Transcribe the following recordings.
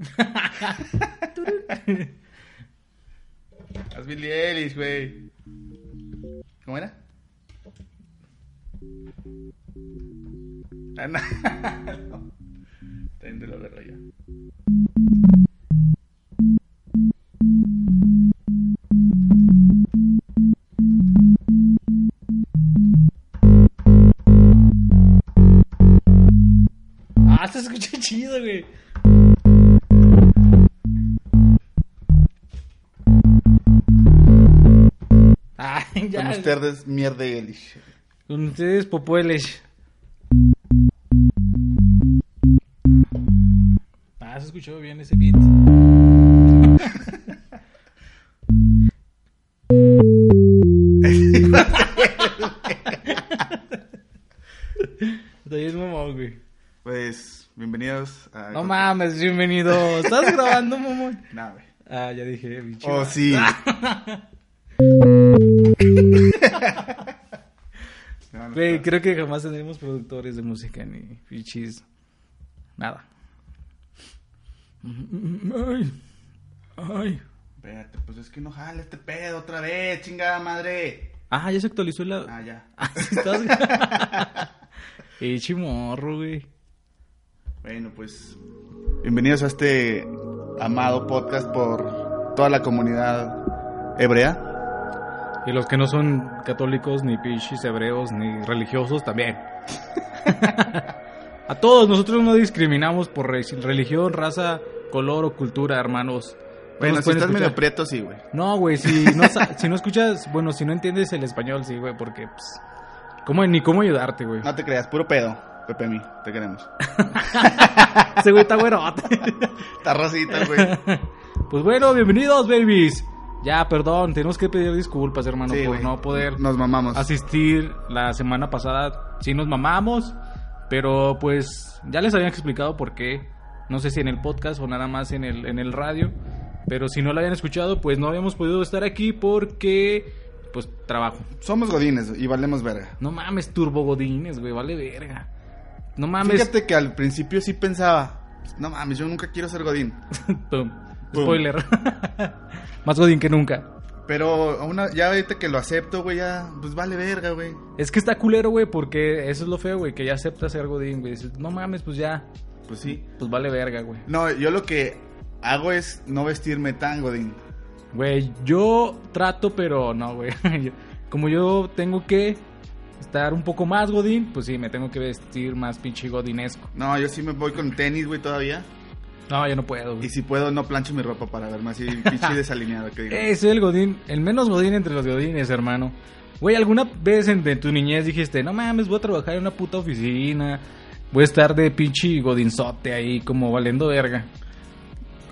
Haz Billie Eilish, güey. ¿Cómo era? Ah, no. También te lo agarro ya. Ah, se escucha chido, güey. Con ustedes, mierda Eilish. Con ustedes, Popueles. Ah, se escuchó bien ese beat. Está bien mamón, güey. Pues, bienvenidos a... No mames, bienvenido. ¿Estás grabando, mamón? Nah, güey. Ah, ya dije, bicho. Oh, sí. No, no, creo que jamás tendremos productores de música ni fichis. Nada. Ay. Ay. Espérate, pues es que no jale este pedo otra vez, chingada madre. Ah, ya se actualizó la. Ah, ya. Ah, estás. Eh, chimorro, güey. Bueno, pues bienvenidos a este amado podcast por toda la comunidad hebrea. Y los que no son católicos, ni pichis, hebreos, ni religiosos también. A todos, nosotros no discriminamos por re- religión, raza, color o cultura, hermanos. Bueno, si estás medio escuchar. prieto, sí, güey. No, güey, si no, sa- si no escuchas, bueno, si no entiendes el español, sí, güey, porque, pues, ¿cómo, ni cómo ayudarte, güey. No te creas, puro pedo. Pepe mi, te queremos. Ese güey está güerote. Está rosita, güey. Pues bueno, bienvenidos, babies. Ya, perdón, tenemos que pedir disculpas, hermano, Sí, por güey. no poder Nos mamamos. asistir la semana pasada. Sí nos mamamos, pero pues ya les había explicado por qué. No sé si en el podcast o nada más en el, en el radio. Pero si no lo habían escuchado, pues no habíamos podido estar aquí porque, pues, trabajo. Somos godines y valemos verga. No mames, turbo godines, güey, vale verga. No mames. Fíjate que al principio sí pensaba, no mames, yo nunca quiero ser godín. Spoiler. Más godín que nunca. Pero una, ya ahorita que lo acepto, güey, ya, pues vale verga, güey. Es que está culero, güey, porque eso es lo feo, güey, que ya aceptas ser godín, güey. Dices, no mames, pues ya, Pues sí. pues vale verga, güey. No, yo lo que hago es no vestirme tan godín. Güey, yo trato, pero no, güey. Como yo tengo que estar un poco más godín, pues sí, me tengo que vestir más pinche godinesco. No, yo sí me voy con tenis, güey, todavía. No, yo no puedo, Y güey. si puedo, no plancho mi ropa para verme así pinche desalineado que digo. Eh, soy el godín, el menos godín entre los godines, hermano. Güey, ¿alguna vez en, de tu niñez dijiste, no mames, voy a trabajar en una puta oficina? Voy a estar de pinche godinzote ahí, como valiendo verga.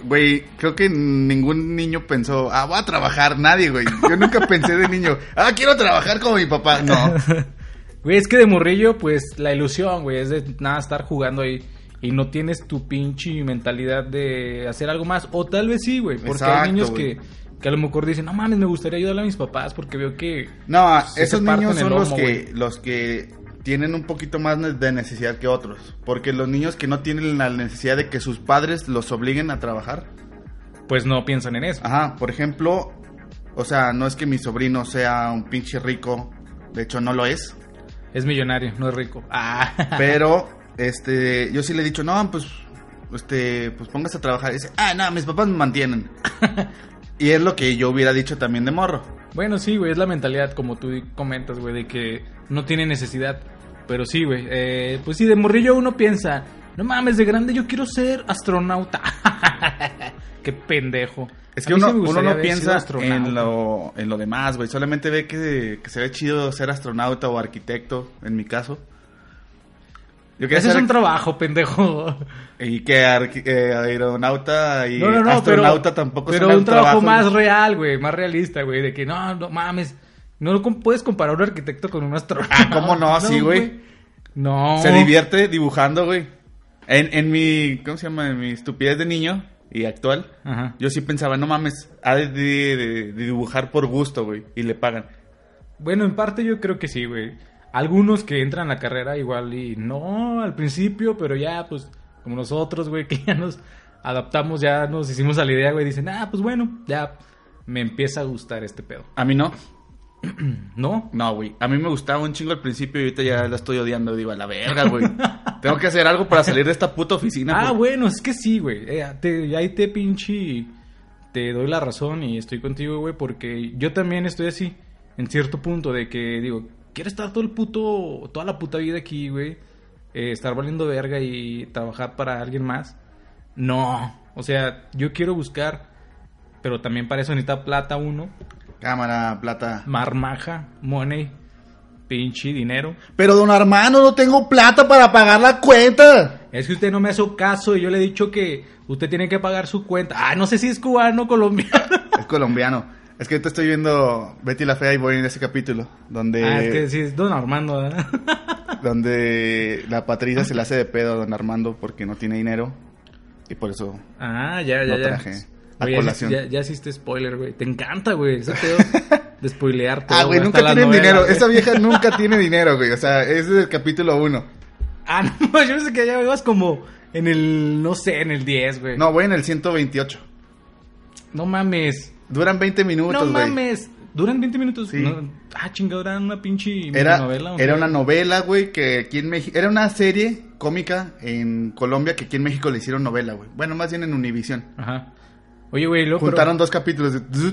Güey, creo que ningún niño pensó, ah, voy a trabajar, nadie, güey. Yo nunca pensé de niño, ah, quiero trabajar como mi papá. No. Güey, es que de morrillo, pues la ilusión, güey, es de nada estar jugando ahí. Y no tienes tu pinche mentalidad de hacer algo más. O tal vez sí, güey. Porque Exacto, hay niños que, que a lo mejor dicen, no mames, me gustaría ayudarle a mis papás porque veo que. No, Se esos niños son los que, los que tienen un poquito más de necesidad que otros. Porque los niños que no tienen la necesidad de que sus padres los obliguen a trabajar. Pues no piensan en eso. Ajá, por ejemplo, o sea, no es que mi sobrino sea un pinche rico. De hecho, no lo es. Es millonario, no es rico. Ah. Pero, este, yo sí le he dicho, no, pues, este, pues póngase a trabajar. Y dice, ah, no, mis papás me mantienen. y es lo que yo hubiera dicho también de morro. Bueno, sí, güey, es la mentalidad, como tú comentas, güey, de que no tiene necesidad. Pero sí, güey, eh, pues sí, de morrillo uno piensa, no mames, de grande yo quiero ser astronauta. Qué pendejo. Es que sí uno, uno no piensa en lo, en lo demás, güey. Solamente ve que, que se ve chido ser astronauta o arquitecto, en mi caso. Yo Ese es un trabajo, pendejo. Y que eh, aeronauta y No, no, no, astronauta pero, tampoco pero un trabajo más real, güey, más realista, güey, de que no, no mames, no puedes comparar un arquitecto con un astronauta. Ah, ¿cómo no? Sí, güey. No. Se divierte dibujando, güey. En, en mi, ¿cómo se llama? En mi estupidez de niño y actual, Ajá. yo sí pensaba, no mames, ha de, de- de- de dibujar por gusto, güey, y le pagan. Bueno, en parte yo creo que sí, güey. Algunos que entran a la carrera igual y no al principio, pero ya, pues, como nosotros, güey, que ya nos adaptamos, ya nos hicimos a la idea, güey. Dicen, ah, pues bueno, ya me empieza a gustar este pedo. A mí no. ¿No? No, güey. A mí me gustaba un chingo al principio y ahorita ya la estoy odiando. Digo, a la verga, güey. Tengo que hacer algo para salir de esta puta oficina. Ah, bueno, es que sí, güey. Eh, ahí te pinche. Te doy la razón y estoy contigo, güey, porque yo también estoy así, en cierto punto, de que digo, quiero estar todo el puto. toda la puta vida aquí, güey. eh, estar valiendo verga y trabajar para alguien más. No. O sea, yo quiero buscar, pero también para eso necesita plata uno, Cámara, plata. marmaja, money, pinche dinero. Pero don Armando, no tengo plata para pagar la cuenta. Es que usted no me hace caso y yo le he dicho que usted tiene que pagar su cuenta. Ah, no sé si es cubano o colombiano. Es colombiano. Es que ahorita estoy viendo Betty la Fea y voy en ese capítulo. Donde, Ah, es que sí, es Don Armando, ¿verdad? donde la Patricia se le hace de pedo a don Armando porque no tiene dinero. Y por eso Ah, ya, ya, No ya. traje a Oye, colación. Ya, ya hiciste spoiler, güey. Te encanta, güey. Ese pedo de spoilear todo. Ah, güey, nunca tienen dinero. güey. Esa vieja nunca tiene dinero, güey. O sea, ese es el capítulo uno. Ah, no, yo pensé que ya ibas como en el, no sé, en el 10, güey. No, voy en el 128. No mames. Duran 20 minutos, no güey. mames. ¿Duran 20 minutos? Sí. No- ah, chingado, era una pinche Era, novela. era una novela, güey, que aquí en México... Era una serie cómica en Colombia que aquí en México le hicieron novela, güey. Bueno, más bien en Univision. Ajá. Oye, güey, luego... Juntaron dos capítulos de...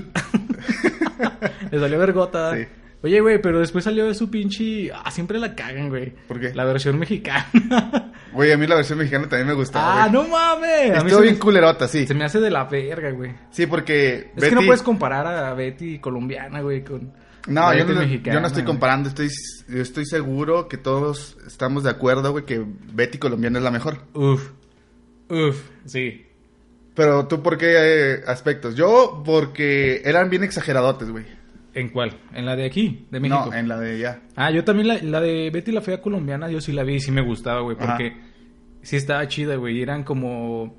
Le salió vergota. Sí. Oye, güey, pero después salió de su pinche... Ah, siempre la cagan, güey. ¿Por qué? La versión mexicana. Güey, a mí la versión mexicana también me gustaba, ah, güey. no mames. A mí Estuvo se bien me- culerota, sí. Se me hace de la verga, güey. Sí, porque... Es que no puedes comparar a Betty colombiana, güey, con... No, yo Betty no, mexicana, yo no estoy güey. comparando. Estoy, yo estoy seguro que todos estamos de acuerdo, güey, que Betty colombiana es la mejor. Uf. Uf, sí. Pero tú, ¿por qué eh, aspectos? Yo, porque eran bien exageradotes, güey. ¿En cuál? ¿En la de aquí? ¿De México? No, en la de ya. Ah, yo también la, la de Betty la Fea colombiana, yo sí la vi y sí me gustaba, güey, Ajá. porque sí estaba chida, güey, y eran como...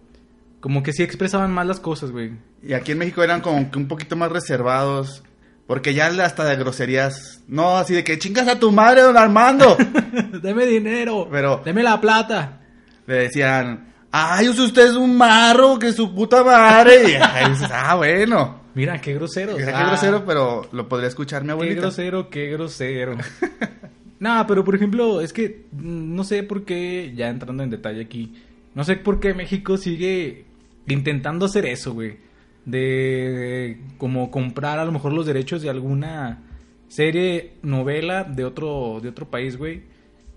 Como que sí expresaban más las cosas, güey. Y aquí en México eran como que un poquito más reservados. Porque ya hasta de groserías. No, así de que chingas a tu madre, don Armando. Deme dinero. Pero- Deme la plata. Le decían, ay, usted es un marro, que su puta madre. Y ah, bueno. Mira, qué grosero. Ah, que grosero, pero lo podría escuchar mi Qué abuelita. grosero, qué grosero. no, pero por ejemplo, es que mm, no sé por qué, ya entrando en detalle aquí, no sé por qué México sigue intentando hacer eso, güey. De como comprar a lo mejor los derechos de alguna serie, novela de otro, de otro país, güey.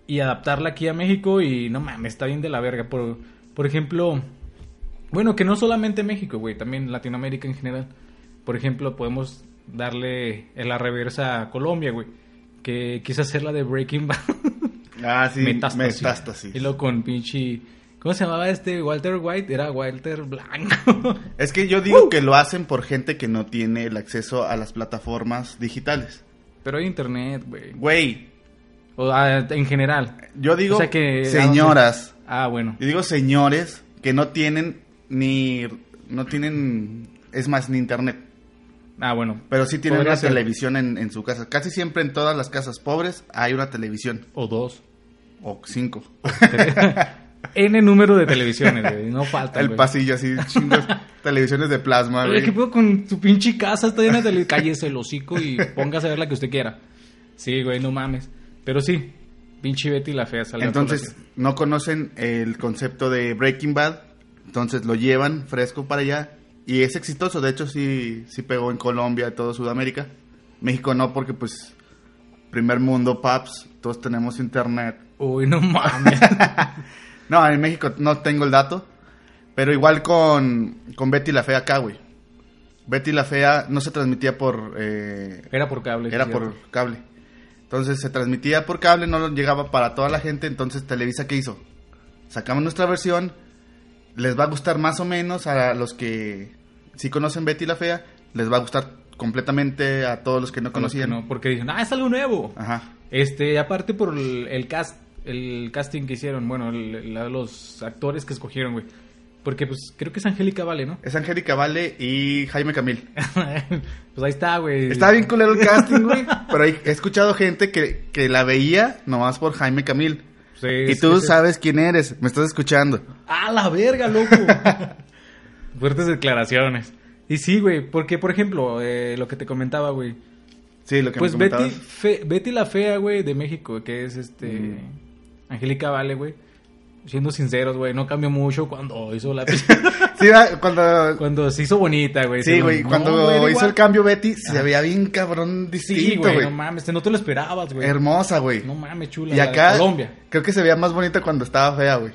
Y adaptarla aquí a México y no mames, está bien de la verga. Por, por ejemplo, bueno, que no solamente México, güey, también Latinoamérica en general. Por ejemplo, podemos darle en la reversa a Colombia, güey. Que quiso hacer la de Breaking Bad. Ah, sí, Metástasis. metástasis. Y luego con pinche... ¿Cómo se llamaba este? Walter White. Era Walter Blanco. Es que yo digo que lo hacen por gente que no tiene el acceso a las plataformas digitales. Pero hay internet, güey. Güey, O ah, en general. yo digo O sea que- señoras, Ah, bueno. yo digo señores que no tienen ni no tienen es más ni internet, Ah, bueno. pero sí tienen una ser. televisión en, en su casa. Casi siempre en todas las casas pobres hay una televisión O dos. o cinco. N número de televisiones, güey. No falta. El pasillo así, chingos televisiones de plasma, güey. ¿qué puedo con tu pinche casa? Está llena de tele... Cállese el hocico y póngase a ver la que usted quiera. Sí, güey, no mames. Pero sí, pinche Betty la fea salió a Entonces, no conocen el concepto de Breaking Bad, entonces lo llevan fresco para allá y es exitoso, de hecho sí, sí pegó en Colombia, todo Sudamérica. México no porque pues primer mundo, paps, todos tenemos internet. Uy, no mames. No, en México no tengo el dato, pero igual con, con Betty la Fea acá, güey. Betty la Fea no se transmitía por... eh, Era por cable. era por cable. Entonces se transmitía por cable, no llegaba para toda la gente. Entonces Televisa, ¿qué hizo? Sacamos nuestra versión. Les va a gustar más o menos a los que sí conocen Betty la Fea. Les va a gustar completamente a todos los que no conocían. no, porque dicen, ah, es algo nuevo. Ajá. Este, aparte por el, el cast, el casting que hicieron, bueno, el- la- los actores que escogieron, güey. Porque, pues, creo que es Angélica Vale, ¿no? Es Angélica Vale y Jaime Camil. pues ahí está, güey. Está bien culero el casting, güey. Pero he escuchado gente que, que la veía nomás por Jaime Camil. Sí, y sí, tú sí. sabes quién eres. Me estás escuchando. ¡Ah, la verga, loco! Fuertes declaraciones. Y sí, güey, porque, por ejemplo, eh, lo que te comentaba, güey. Sí, lo que Pues me Betty, comentabas. Fe- Betty la Fea, güey, de México, que es este... Mm. Angélica Vale, güey. Siendo sinceros, güey, no cambió mucho cuando hizo la... Sí, cuando... cuando se hizo bonita, güey. Sí, güey, no, cuando güey, hizo igual. el cambio Betty, se veía bien cabrón Sí, distinto, güey, güey. no mames, no te lo esperabas, güey. Hermosa, güey. No mames, chula. y acá, Colombia. creo que se veía más bonita cuando estaba fea, güey.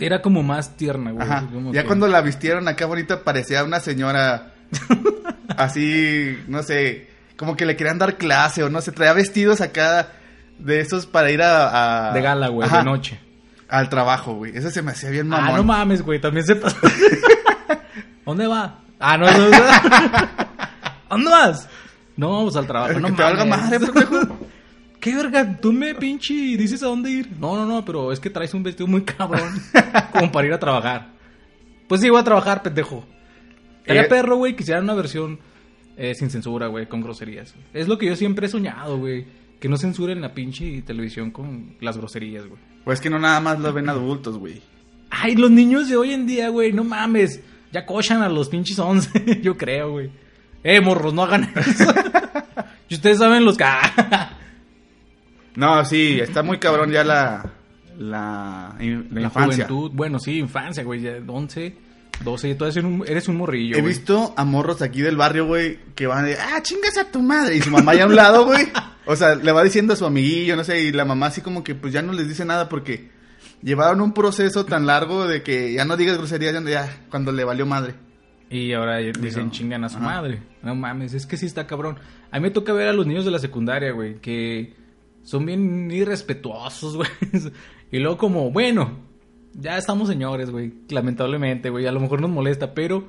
Era como más tierna, güey. Ajá. como Ya que- cuando la vistieron acá bonita parecía una señora así, no sé, como que le querían dar clase o no sé, traía vestidos acá de esos para ir a... a- De gala, güey, Ajá, de noche. Al trabajo, güey. Eso se me hacía bien mamón. Ah, no mames, güey, también se pasó. ¿Dónde va? Ah, no, no, no. ¿Dónde vas? No, pues al trabajo. Que No te valga madre, pendejo. ¿Qué verga? Tú me pinche dices a dónde ir. No, no, no, pero es que traes un vestido muy cabrón como para ir a trabajar. Pues sí, voy a trabajar, pendejo. Era Eh, perro, güey, quisiera una versión eh, sin censura, güey, con groserías. Es lo que yo siempre he soñado, güey. Que no censuren la pinche televisión con las groserías, güey. Pues que no nada más lo ven adultos, güey. Ay, los niños de hoy en día, güey, no mames. Ya cochan a los pinches 11, yo creo, güey. Eh, morros, no hagan eso. y ustedes saben los que... No, sí, está muy cabrón ya la... La, la La infancia. juventud. Bueno, sí, infancia, güey. ya 11, 12, tú eres un, eres un morrillo, He güey. visto a morros aquí del barrio, güey, que van de, ah, chingas a tu madre. Y su mamá ya a un lado, güey. O sea, le va diciendo a su amiguillo, no sé, y la mamá así como que pues ya no les dice nada porque llevaron un proceso tan largo de que ya no digas groserías, ya, ya cuando le valió madre. Y ahora dicen no. chingan a su Ajá. madre. No mames, es que sí está cabrón. A mí me toca ver a los niños de la secundaria, güey, que son bien irrespetuosos, güey. Y luego como, bueno, ya estamos señores, güey. Lamentablemente, güey. A lo mejor nos molesta, pero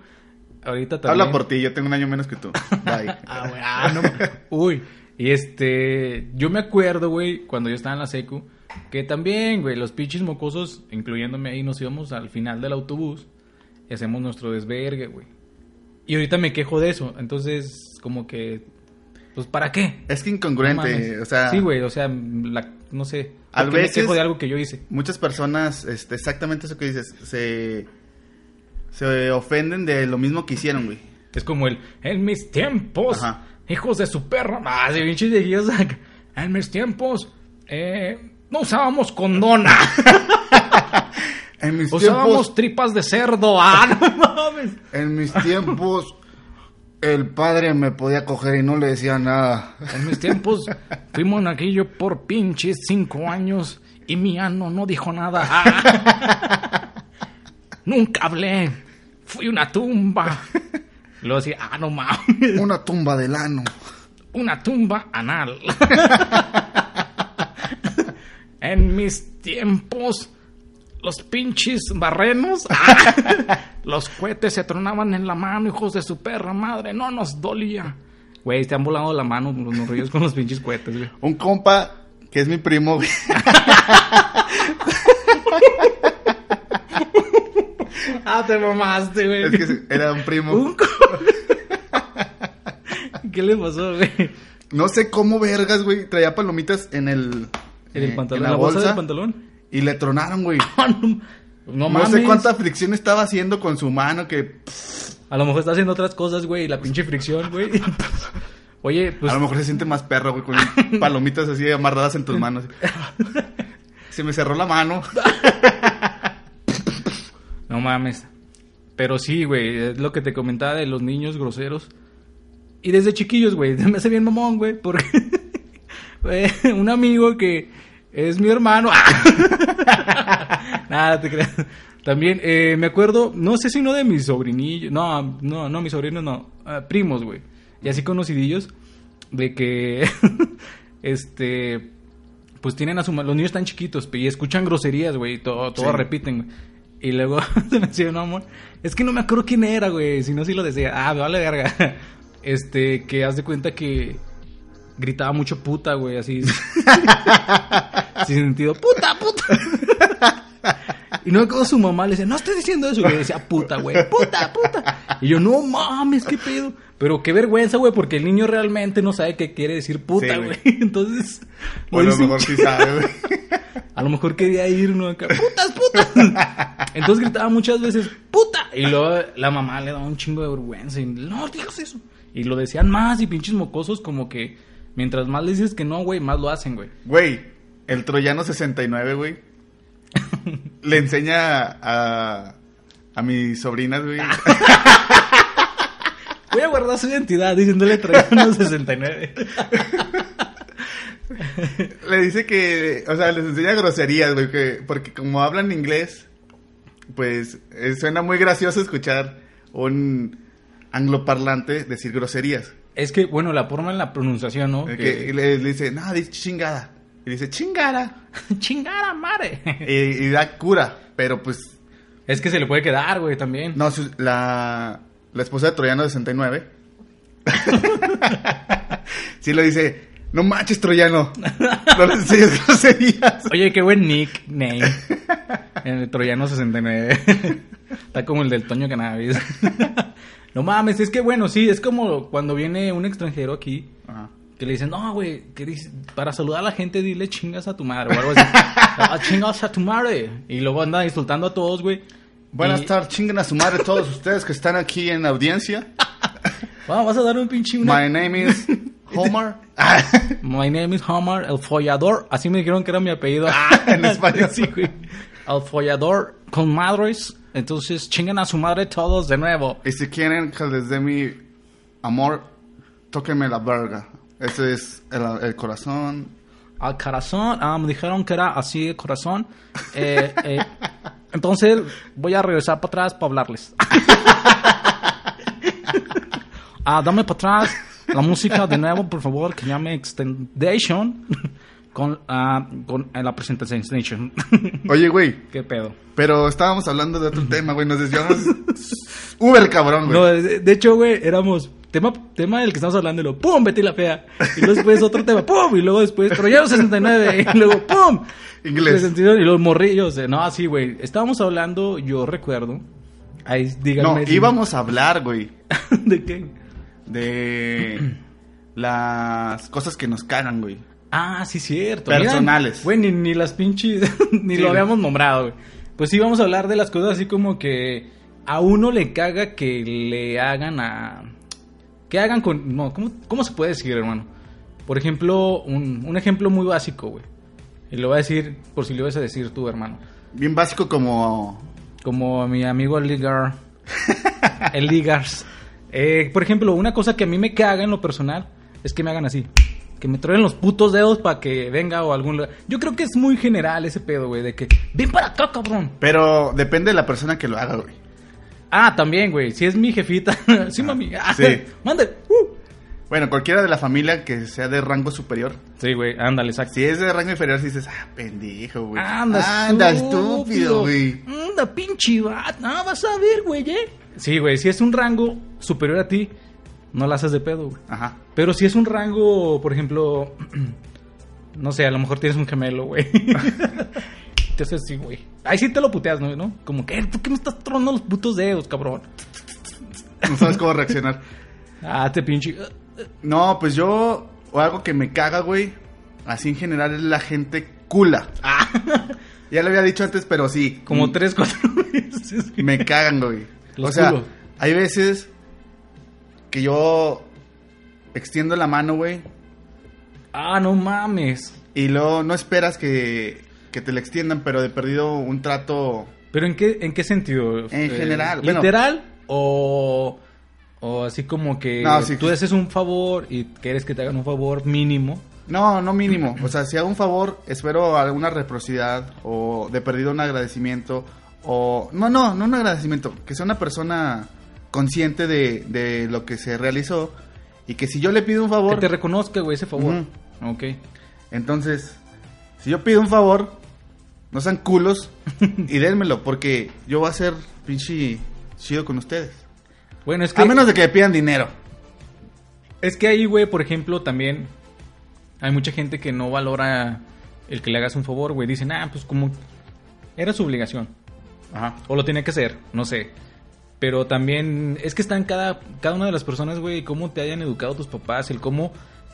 ahorita también... Habla por ti, yo tengo un año menos que tú. Bye. Ah, güey, ah, no. Uy, y este, yo me acuerdo, güey, cuando yo estaba en la secu, que también, güey, los pinches mocosos, incluyéndome ahí, nos íbamos al final del autobús y hacemos nuestro desvergue, güey. Y ahorita me quejo de eso, entonces, como que, pues, ¿para qué? es que No incongruente, mames. o sea, Sí, güey, o sea, la, no sé. A ¿por qué me veces- quejo de algo que yo hice. muchas personas, este, exactamente eso que dices, se, se ofenden de lo mismo que hicieron, güey. Es como el, en mis tiempos, Ajá. Hijos de su perra. Ah, sí, pinches. En mis tiempos, eh, no usábamos condona. En mis usábamos tiempos, tripas de cerdo. Ah, no mames. en mis tiempos, el padre me podía coger y no le decía nada. En mis tiempos, fui monaguillo por pinches cinco años y mi ano no dijo nada. Ah. Nunca hablé. Fui una tumba. Y luego decía, ah, no mames. Una tumba del ano. una tumba anal. en mis tiempos, los pinches barrenos, los cohetes se tronaban en la mano, hijos de su perra madre, no nos dolía. Güey, te han volado la mano los morrillos con los pinches cohetes, güey. Un compa que es mi primo, güey. Ah, te mamaste, güey. Es que era un primo. Un ¿Qué le pasó, güey? No sé cómo vergas, güey. Traía palomitas en el. En el eh, pantalón, en la, bolsa, del pantalón. Y le tronaron, güey. Ah, no, no No, mames. sé cuánta fricción estaba haciendo con su mano que A lo mejor está haciendo otras cosas, güey, la pinche fricción, güey. Oye, pues a lo mejor se siente más perro, güey, con palomitas así amarradas en tus manos. Se me cerró la mano. No mames. Pero sí, güey, es lo que te comentaba de los niños groseros. Y desde chiquillos, güey, me hace bien mamón, güey, porque un amigo que es mi hermano. Nada, te creas. También eh, me acuerdo, no sé si uno de mis sobrinillos, no, no, no, mis sobrinos no, ah, primos, güey, y así conocidillos, de que, este, pues tienen a su los niños están chiquitos y escuchan groserías, güey, todo, todo Sí. repiten, güey. Y luego se me no, amor, es que no me acuerdo quién era, güey, si no, sí lo decía, ah, me vale verga. Este, que haz de cuenta que gritaba mucho puta, güey, así. sin sentido, puta, puta. Y no como su mamá le decía, no estoy diciendo eso. Y le decía, puta, güey, puta, puta. Y yo, no mames, qué pedo. Pero qué vergüenza, güey, porque el niño realmente no sabe qué quiere decir puta, güey. Entonces, O a lo mejor sí sabe, güey. A lo mejor quería ir, ¿no? Acá, putas, putas. Entonces gritaba muchas veces, puta. Y luego la mamá le daba un chingo de vergüenza. Y no, digas eso. Y lo decían más y pinches mocosos como que mientras más le dices que no, güey, más lo hacen, güey. Güey, el troyano 69, güey. le enseña a, a mis sobrinas, güey. Voy a guardar su identidad diciéndole Troyano 69. Le dice que, o sea, les enseña groserías, güey, que, porque como hablan inglés, pues eh, suena muy gracioso escuchar un angloparlante decir groserías. Es que, bueno, la forma en la pronunciación, ¿no? Que- le, le dice, no, dice chingada. Y dice, chingada. Chingada madre. y, y da cura, pero pues, Es que se le puede quedar, güey, también. no, la, la esposa de Troyano 69. sí le dice, no manches, Troyano. No le enseñes groserías. Oye, qué buen nickname. En el Troyano 69. Está como el del Toño Cannabis. No mames, es que bueno, sí, es como cuando viene un extranjero aquí Ajá. que le dicen, no, güey, para saludar a la gente dile chingas a tu madre o algo así. "Ah, chingas a tu madre. Y luego anda insultando a todos, güey. Buenas Y- tardes, chinguen a su madre todos ustedes que están aquí en la audiencia. Vamos, vas a dar un pinche... una- My name is Homer. My name is Homer, el follador. Así me dijeron que era mi apellido. en español. sí, güey. El follador con madres. Entonces chingan a su madre todos de nuevo. y si quieren que les dé mi amor, tóquenme la verga. Ese es el, el corazón. Al corazón, ah, me dijeron que era así el corazón. Eh, eh, entonces voy a regresar para atrás para hablarles. Ah, dame para atrás la música de nuevo, por favor, que llame Extendation con, ah, con eh, la presentación. Oye, güey, ¿Qué pedo? pero estábamos hablando de otro tema, güey. Nos desviamos. Uber, cabrón, güey. No, de, de hecho, güey, éramos tema, tema del que estamos hablando y luego ¡pum! Betty la fea. Y luego después otro tema ¡pum! Y luego después Troyano 69 y luego ¡pum! Inglés. 62, Y los morrillos. eh, No, así, güey. Estábamos hablando, yo recuerdo. Ahí, no, díganme. si- íbamos a hablar, güey, ¿De qué? de las cosas que nos cagan, güey. Ah, sí, cierto. Personales. Güey, ni, ni las pinches. ni Sí, lo habíamos nombrado, güey. Pues sí, vamos a hablar de las cosas así como que a uno le caga que le hagan a. Que hagan con. No, ¿cómo, cómo se puede decir, hermano? Por ejemplo, un, un ejemplo muy básico, güey. Y lo voy a decir por si lo vas a decir tú, hermano. Bien básico como... Como mi amigo el Ligar. el Ligars. Eh, por ejemplo, una cosa que a mí me caga en lo personal es que me hagan así. Que me traen los putos dedos para que venga o algún lugar. Yo creo que es muy general ese pedo, güey. De que, ven para acá, cabrón. Pero depende de la persona que lo haga, güey. Ah, también, güey. Si es mi jefita. sí, mami. Ah, sí. Mande. Uh. Bueno, cualquiera de la familia que sea de rango superior. Sí, güey. Ándale, exacto. Si es de rango inferior, si dices, ah, pendejo, güey. Anda, Anda, estúpido, güey. Anda, pinche vato. No, vas a ver, güey, ¿eh? Sí, güey. Si es un rango superior a ti, no la haces de pedo, güey. Ajá. Pero si es un rango, por ejemplo, no sé, a lo mejor tienes un gemelo, güey. Te haces así, güey. Ahí sí te lo puteas, ¿no? ¿no? Como que, ¿por qué me estás tronando los putos dedos, cabrón? No sabes cómo reaccionar. Ah, te pinche. No, pues yo, o algo que me caga, güey, así en general es la gente cula. Ah, Ya lo había dicho antes, pero sí. como mm, tres, cuatro veces. Me cagan, güey. Los o sea, hay veces que yo extiendo la mano, güey, Ah, no mames. y luego no esperas que, que te la extiendan, pero de perdido un trato... ¿Pero en qué, en qué sentido? En general, bueno. ¿Literal o, o así como que No, sí, tú sí. haces un favor y quieres que te hagan un favor mínimo? No, no mínimo. O sea, si hago un favor, espero alguna reciprocidad o de perdido un agradecimiento o... No, no, no un agradecimiento. Que sea una persona consciente de, de lo que se realizó y que si yo le pido un favor... Que te reconozca, güey, ese favor. Ok. Entonces, si yo pido un favor, no sean culos y dénmelo porque yo voy a ser pinche chido con ustedes. Bueno, es que... A menos de que me pidan dinero. Es que ahí, güey, por ejemplo, también hay mucha gente que no valora el que le hagas un favor, güey. Dicen, ah, pues como era su obligación. Ajá. O lo tenía que hacer, no sé. Pero también es que está en cada, cada una de las personas, güey, cómo te hayan educado tus papás, el cómo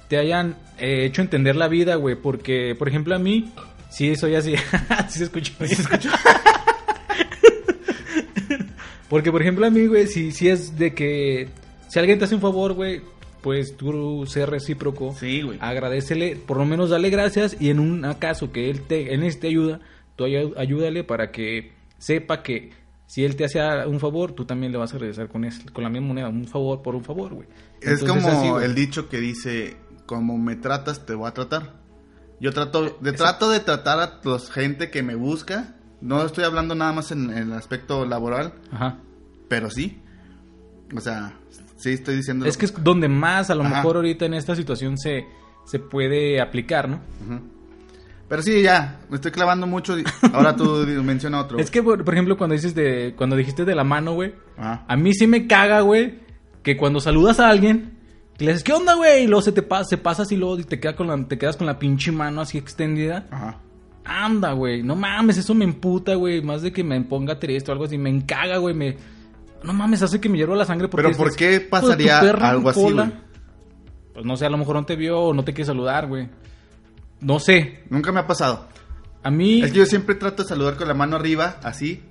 te hayan eh, hecho entender la vida, güey. Porque, por ejemplo, a mí, sí soy así. sí se escuchó. Sí se escuchó. porque, por ejemplo, a mí, güey, si, si es de que si alguien te hace un favor, güey, pues tú sé recíproco. Sí, güey. Agradecele, por lo menos dale gracias y en un caso que él te él necesite ayuda, tú ay- ayúdale para que sepa que si él te hace un favor, tú también le vas a regresar con es- con la misma moneda, un favor por un favor, güey. Es Entonces, como así, güey. el dicho que dice, como me tratas, te voy a tratar. Yo trato de, trato de tratar a la gente que me busca. No estoy hablando nada más en, en el aspecto laboral, Ajá. pero sí. O sea, sí estoy diciendo... Es que es donde más a lo Ajá. mejor ahorita en esta situación se se puede aplicar, ¿no? Ujú. Pero sí, ya, me estoy clavando mucho. Ahora tú menciona otro. Es que por, por ejemplo cuando dices de cuando dijiste de la mano, güey, Ajá. A mí sí me caga, güey, que cuando saludas a alguien, que le dices, ¿qué onda, güey? Y luego se te pasa, se pasa así, luego te, queda con la, te quedas con la pinche mano así extendida. Ajá. Anda, güey, no mames, eso me emputa, güey. Más de que me ponga triste o algo así, me encaga, güey. Me... No mames, hace que me hierva la sangre. Porque Pero ¿por qué "Hijo de tu pasaría algo así, cola". güey? Pues no sé, a lo mejor no te vio o no te quiere saludar, güey. No sé. Nunca me ha pasado. A mí... Es que yo siempre trato de saludar con la mano arriba, así,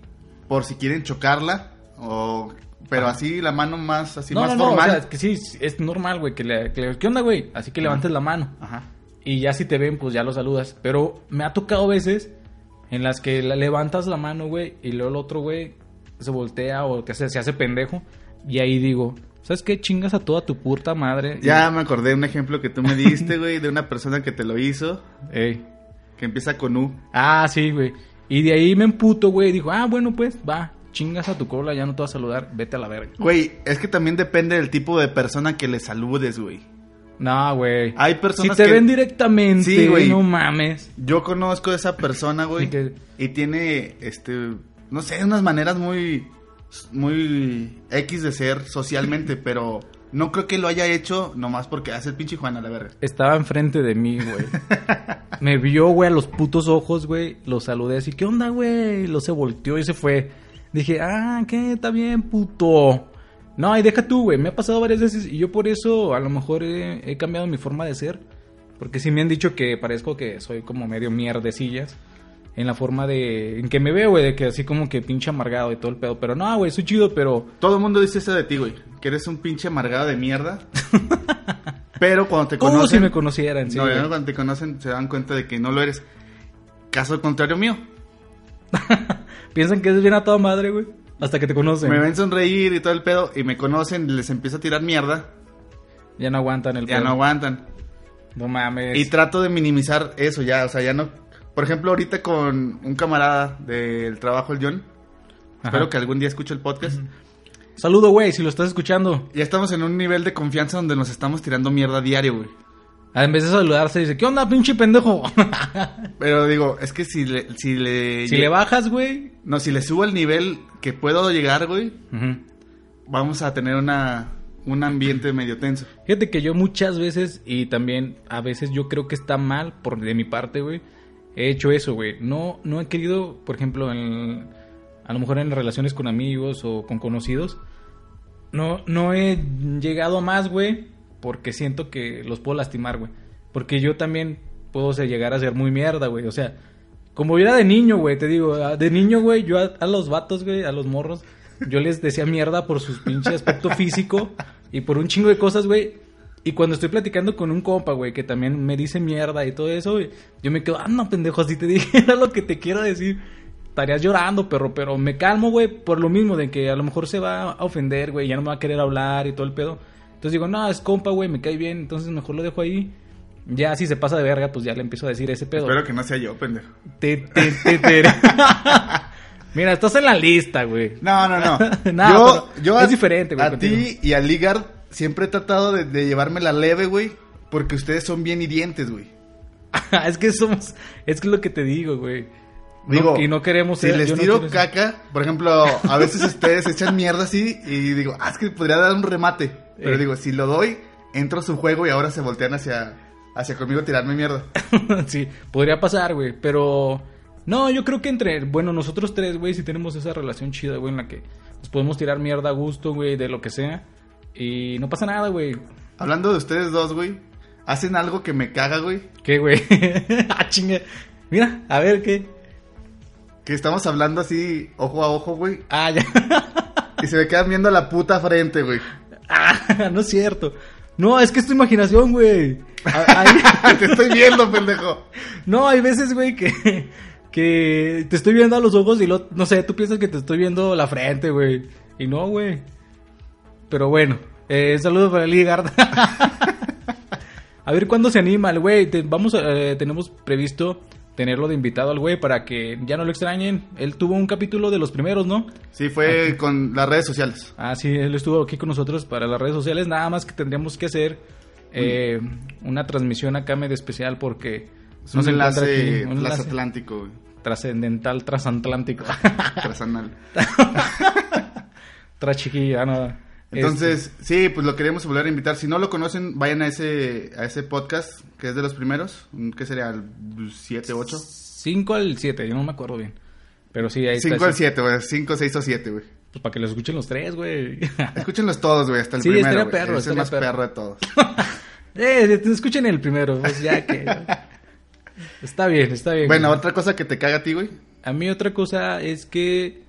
por si quieren chocarla, o... Pero así, la mano más, así, no, más no, no, o sea, es que sí, es normal, güey, que le, que le- ¿Qué onda, güey? Así que levantes la mano. Ajá. Y ya si te ven, pues ya lo saludas. Pero me ha tocado veces en las que levantas la mano, güey, y luego el otro, güey, se voltea o te hace, se hace pendejo. Y ahí digo, ¿sabes qué? Chingas a toda tu puta madre. Ya me acordé de un ejemplo que tú me diste, güey, de una persona que te lo hizo, Ey. que empieza con U. Ah, sí, güey. Y de ahí me emputo, güey. Dijo, ah, bueno, pues, va. Chingas a tu cola, ya no te vas a saludar. Vete a la verga. Güey, es que también depende del tipo de persona que le saludes, güey. No, güey. Hay Si personas te que... ven directamente, Sí, güey. no mames. Yo conozco a esa persona, güey, que- y tiene, este, no sé, unas maneras muy, muy X de ser socialmente, pero no creo que lo haya hecho nomás porque hace el pinche Juan a la verga. Estaba enfrente de mí, güey. Me vio, güey, a los putos ojos, güey. Lo saludé así, ¿qué onda, güey? Lo se volteó y se fue. Dije, ah, ¿qué? Está bien, puto. No, y deja tú, güey. Me ha pasado varias veces y yo por eso a lo mejor he, he cambiado mi forma de ser. Porque sí me han dicho que parezco que soy como medio mierdecillas. En la forma de... En que me veo, güey, de que así como que pinche amargado y todo el pedo. Pero no, güey, soy chido, pero... Todo el mundo dice eso de ti, güey, que eres un pinche amargado de mierda. pero cuando te Como conocen, si me conocieran, sí. no, güey. ya cuando te conocen se dan cuenta de que no lo eres. Caso contrario mío. Piensan que es bien a toda madre, güey. Hasta que te conocen. Me ven sonreír y todo el pedo y me conocen y les empiezo a tirar mierda. Ya no aguantan el Ya pedo. no aguantan. No mames. Y trato de minimizar eso ya, o sea, ya no... Por ejemplo, ahorita con un camarada del trabajo, el John, Ajá. espero que algún día escuche el podcast, Saludo, güey, si lo estás escuchando. ya estamos en un nivel de confianza donde nos estamos tirando mierda diario, güey. Ah, En vez de saludarse, dice, ¿qué onda, pinche pendejo? Pero digo, es que si le... Si le, si le bajas, güey. No, si le subo el nivel que puedo llegar, güey, vamos a tener una, un ambiente medio tenso. Fíjate que yo muchas veces, y también a veces yo creo que está mal por de mi parte, güey. He hecho eso, güey. No, no he querido, por ejemplo, en, a lo mejor en relaciones con amigos o con conocidos. No, no he llegado a más, güey. Porque siento que los puedo lastimar, güey. Porque yo también puedo llegar a ser muy mierda, güey. O sea, como era de niño, güey, te digo, ah, de niño, güey, yo a, a los vatos, güey, a los morros, yo les decía mierda por su pinche aspecto físico y por un chingo de cosas, güey. Y cuando estoy platicando con un compa, güey, que también me dice mierda y todo eso, güey, yo me quedo, ah, no, pendejo, así te dije, era lo que te quiero decir. Estarías llorando, perro, pero me calmo, güey, por lo mismo de que a lo mejor se va a ofender, güey, ya no me va a querer hablar y todo el pedo. Entonces digo, no, es compa, güey, me cae bien, entonces mejor lo dejo ahí. Ya si se pasa de verga, pues ya le empiezo a decir ese pedo. Espero que no sea yo, pendejo. Te, te, te, te. Mira, estás en la lista, güey. No, no, no. No, yo, es diferente, güey, A ti y a Ligard siempre he tratado de, de llevarme la leve, güey, porque ustedes son bien hirientes, güey. es que somos, es que es lo que te digo, güey. No- Digo, y no queremos si ser- les yo no tiro caca, por ejemplo, a veces ustedes echan mierda así y digo, ah, es que podría dar un remate. Pero Eh. digo, si lo doy, entro a su juego y ahora se voltean hacia, hacia conmigo a tirarme mierda. sí, podría pasar, güey, pero no, yo creo que entre, bueno, nosotros tres, güey, si tenemos esa relación chida, güey, en la que nos podemos tirar mierda a gusto, güey, de lo que sea y no pasa nada, güey. Hablando de ustedes dos, güey, hacen algo que me caga, güey. ¿Qué, güey? ah, chinga. Mira, a ver qué. Que estamos hablando así, ojo a ojo, güey. Ah, ya. Y se me quedan viendo la puta frente, güey. ah, no es cierto. No, es que es tu imaginación, güey. A- hay- Te estoy viendo, pendejo. No, hay veces, güey, que, que te estoy viendo a los ojos y lo, no sé, tú piensas que te estoy viendo la frente, güey. Y no, güey. Pero bueno, eh, saludos para Ligard. a ver cuándo se anima el güey. Te- vamos a- eh, tenemos previsto tenerlo de invitado al güey para que ya no lo extrañen. Él tuvo un capítulo de los primeros, ¿no? Sí, fue con las redes sociales. Ah, sí, él estuvo aquí con nosotros para las redes sociales. Nada más que tendríamos que hacer eh, una transmisión acá medio especial porque Es un enlace aquí, un enlace transatlántico, güey. trascendental, transatlántico. Trasanal. Tras chiquilla, Entonces, sí, pues lo queremos volver a invitar. Si no lo conocen, vayan a ese, a ese podcast, que es de los primeros. ¿Qué sería? ¿El 7, 8? 5 al 7, yo no me acuerdo bien. Pero sí, ahí está. 5 al ese- 7, güey. 5, 6 o 7, güey. Pues para que los escuchen los tres, güey. Escúchenlos todos, güey, hasta el Sí, primero. güey. perro, Es el más perro. perro de todos. eh, escuchen el primero, pues ya que. está bien, está bien. bueno, güey. otra cosa que te caga a ti, güey. A mí otra cosa es que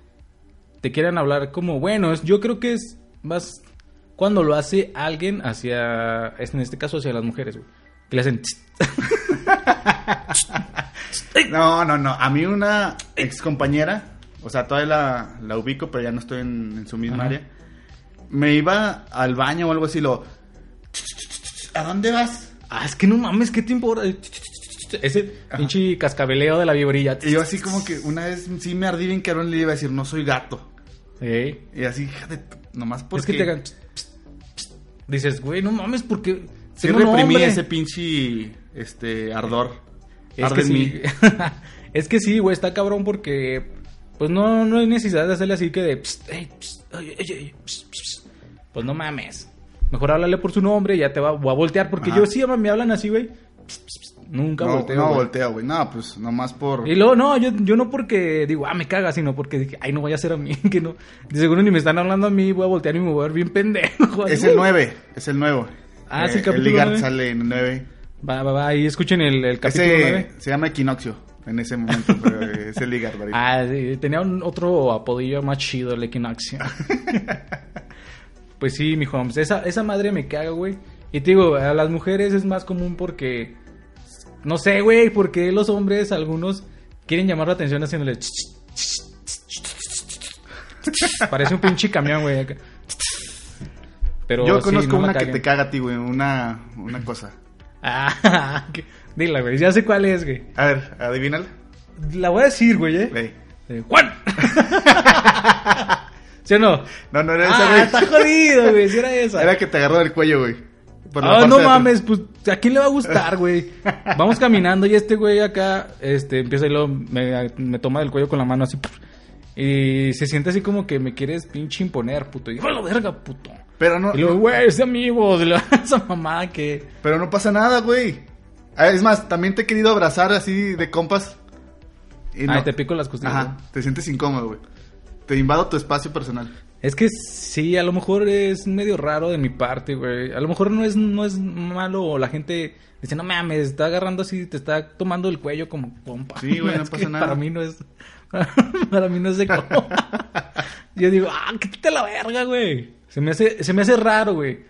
te quieran hablar como, bueno, yo creo que es más cuando lo hace alguien hacia, en este caso hacia las mujeres, güey. Que le hacen... No, no, no. A mí una ex compañera, o sea, todavía la, la ubico, pero ya no estoy en, en su misma Ajá. área. Me iba al baño o algo así, lo. ¿A dónde vas? Ah, es que no mames, ¿qué importa? Ese pinche cascabeleo de la viborilla. Y yo así como que una vez sí me ardí bien cabrón le iba a decir, no soy gato. Y así, hija de nomás porque... Es que te hagan... Dices, güey, no mames, porque... Sí tengo reprimí nombre. ese pinche, este, ardor. Es Arde que en sí. mí. es que sí, güey, está cabrón porque pues no, no hay necesidad de hacerle así que de "Psst, ey, psst, oye, oye, oye, psst, psst". pues no mames. Mejor háblale por su nombre, ya te va, voy a voltear porque Ajá. yo sí me hablan así, güey. Psst, psst. Nunca No, volteo. no güey. volteo, güey. No, pues nomás por... Y luego, no, yo, yo no porque digo, ah, me caga, sino porque dije, ay, no voy a hacer a mí, que no. De seguro ni me están hablando a mí, voy a voltear y me voy a ver bien pendejo. Es el uh. 9, es el nuevo. Ah, es el Eh, capítulo Ligard nueve. sale en el 9. Va, va, va, ahí escuchen el, el capítulo Ese 9. se llama Equinoccio en ese momento, pero es el Ligard, ahorita. Ah, sí, tenía un otro apodillo más chido, el Equinoxio. pues sí, mi Holmes, esa, esa madre me caga, güey. Y te digo, a las mujeres es más común porque, no sé, güey, porque los hombres, algunos, quieren llamar la atención haciéndole... Parece un pinche camión, güey. acá. Pero Yo sí, conozco no una que te caga a ti, güey. Una, una cosa. Ah, dila, güey, ya sé cuál es, güey. A ver, adivínala. La voy a decir, güey, ¿eh? Ey. Eh, ¡Juan! ¿Sí o no? No, no era esa, Ah, güey. está jodido, güey. Si era esa. Era que te agarró del cuello, güey. Ah, no mames, pues a quién le va a gustar, güey. Vamos caminando y este güey acá, este, empieza y luego me, me toma del cuello con la mano así. Y se siente así como que me quieres pinche imponer, puto. Y yo, "A la verga, puto. Pero no, Y luego, güey, ese amigo, de la- esa mamá que. pero no pasa nada, güey. Ah, Es más, también te he querido abrazar así de compas. Y Ay, no. te pico las costillas. Ajá, te sientes incómodo, güey. Te invado tu espacio personal. Es que sí, a lo mejor es medio raro de mi parte, güey. A lo mejor no es, no es malo o la gente dice, no mames, está agarrando así, te está tomando el cuello como compa. Sí, güey, no Es pasa nada. Para mí no es, para mí no es de compa. Yo digo, ah, quítate la verga, güey. Se me hace, se me hace raro, güey.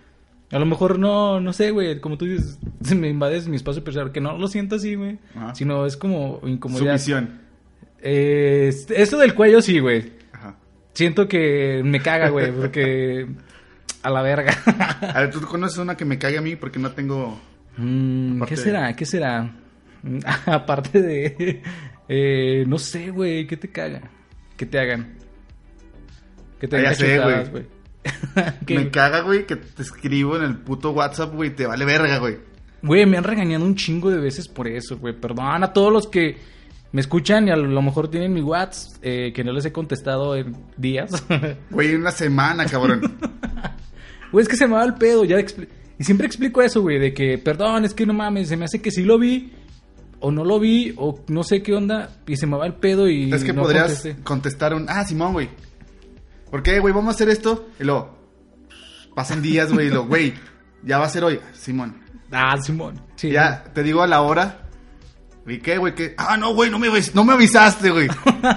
A lo mejor no, no sé, güey, como tú dices, se me invades mi espacio personal, que no lo siento así, güey. Ajá. Sino es como incomodidad. Sumisión. Eh, esto del cuello sí, güey. Siento que me caga, güey, porque a la verga. A ver, tú conoces una que me cague a mí porque no tengo. Mm, ¿Qué de- será? ¿Qué será? Aparte de... eh, no sé, güey, ¿qué te caga? ¿Qué te hagan? ¿Qué te Ah, ya güey. Me caga, güey, que te escribo en el puto WhatsApp, güey, te vale verga, güey. Güey, me han regañado un chingo de veces por eso, güey. Perdón a todos los que me escuchan y a lo mejor tienen mi WhatsApp eh, que no les he contestado en días. Güey, una semana, cabrón. Güey, es que se me va el pedo. Ya y siempre explico eso, güey, de que, perdón, es que no mames, se me hace que sí lo vi, o no lo vi, o no sé qué onda, y se me va el pedo y. es que no podrías contesté. contestar un. Ah, Simón, güey. ¿Por qué, güey? Vamos a hacer esto. Y luego. Pasan días, güey, y luego, güey, ya va a ser hoy. Simón. Ah, Simón. Sí. Ya, te digo a la hora. ¿Y qué, güey? ¿Qué? Ah, no, güey, no me, no me avisaste, güey.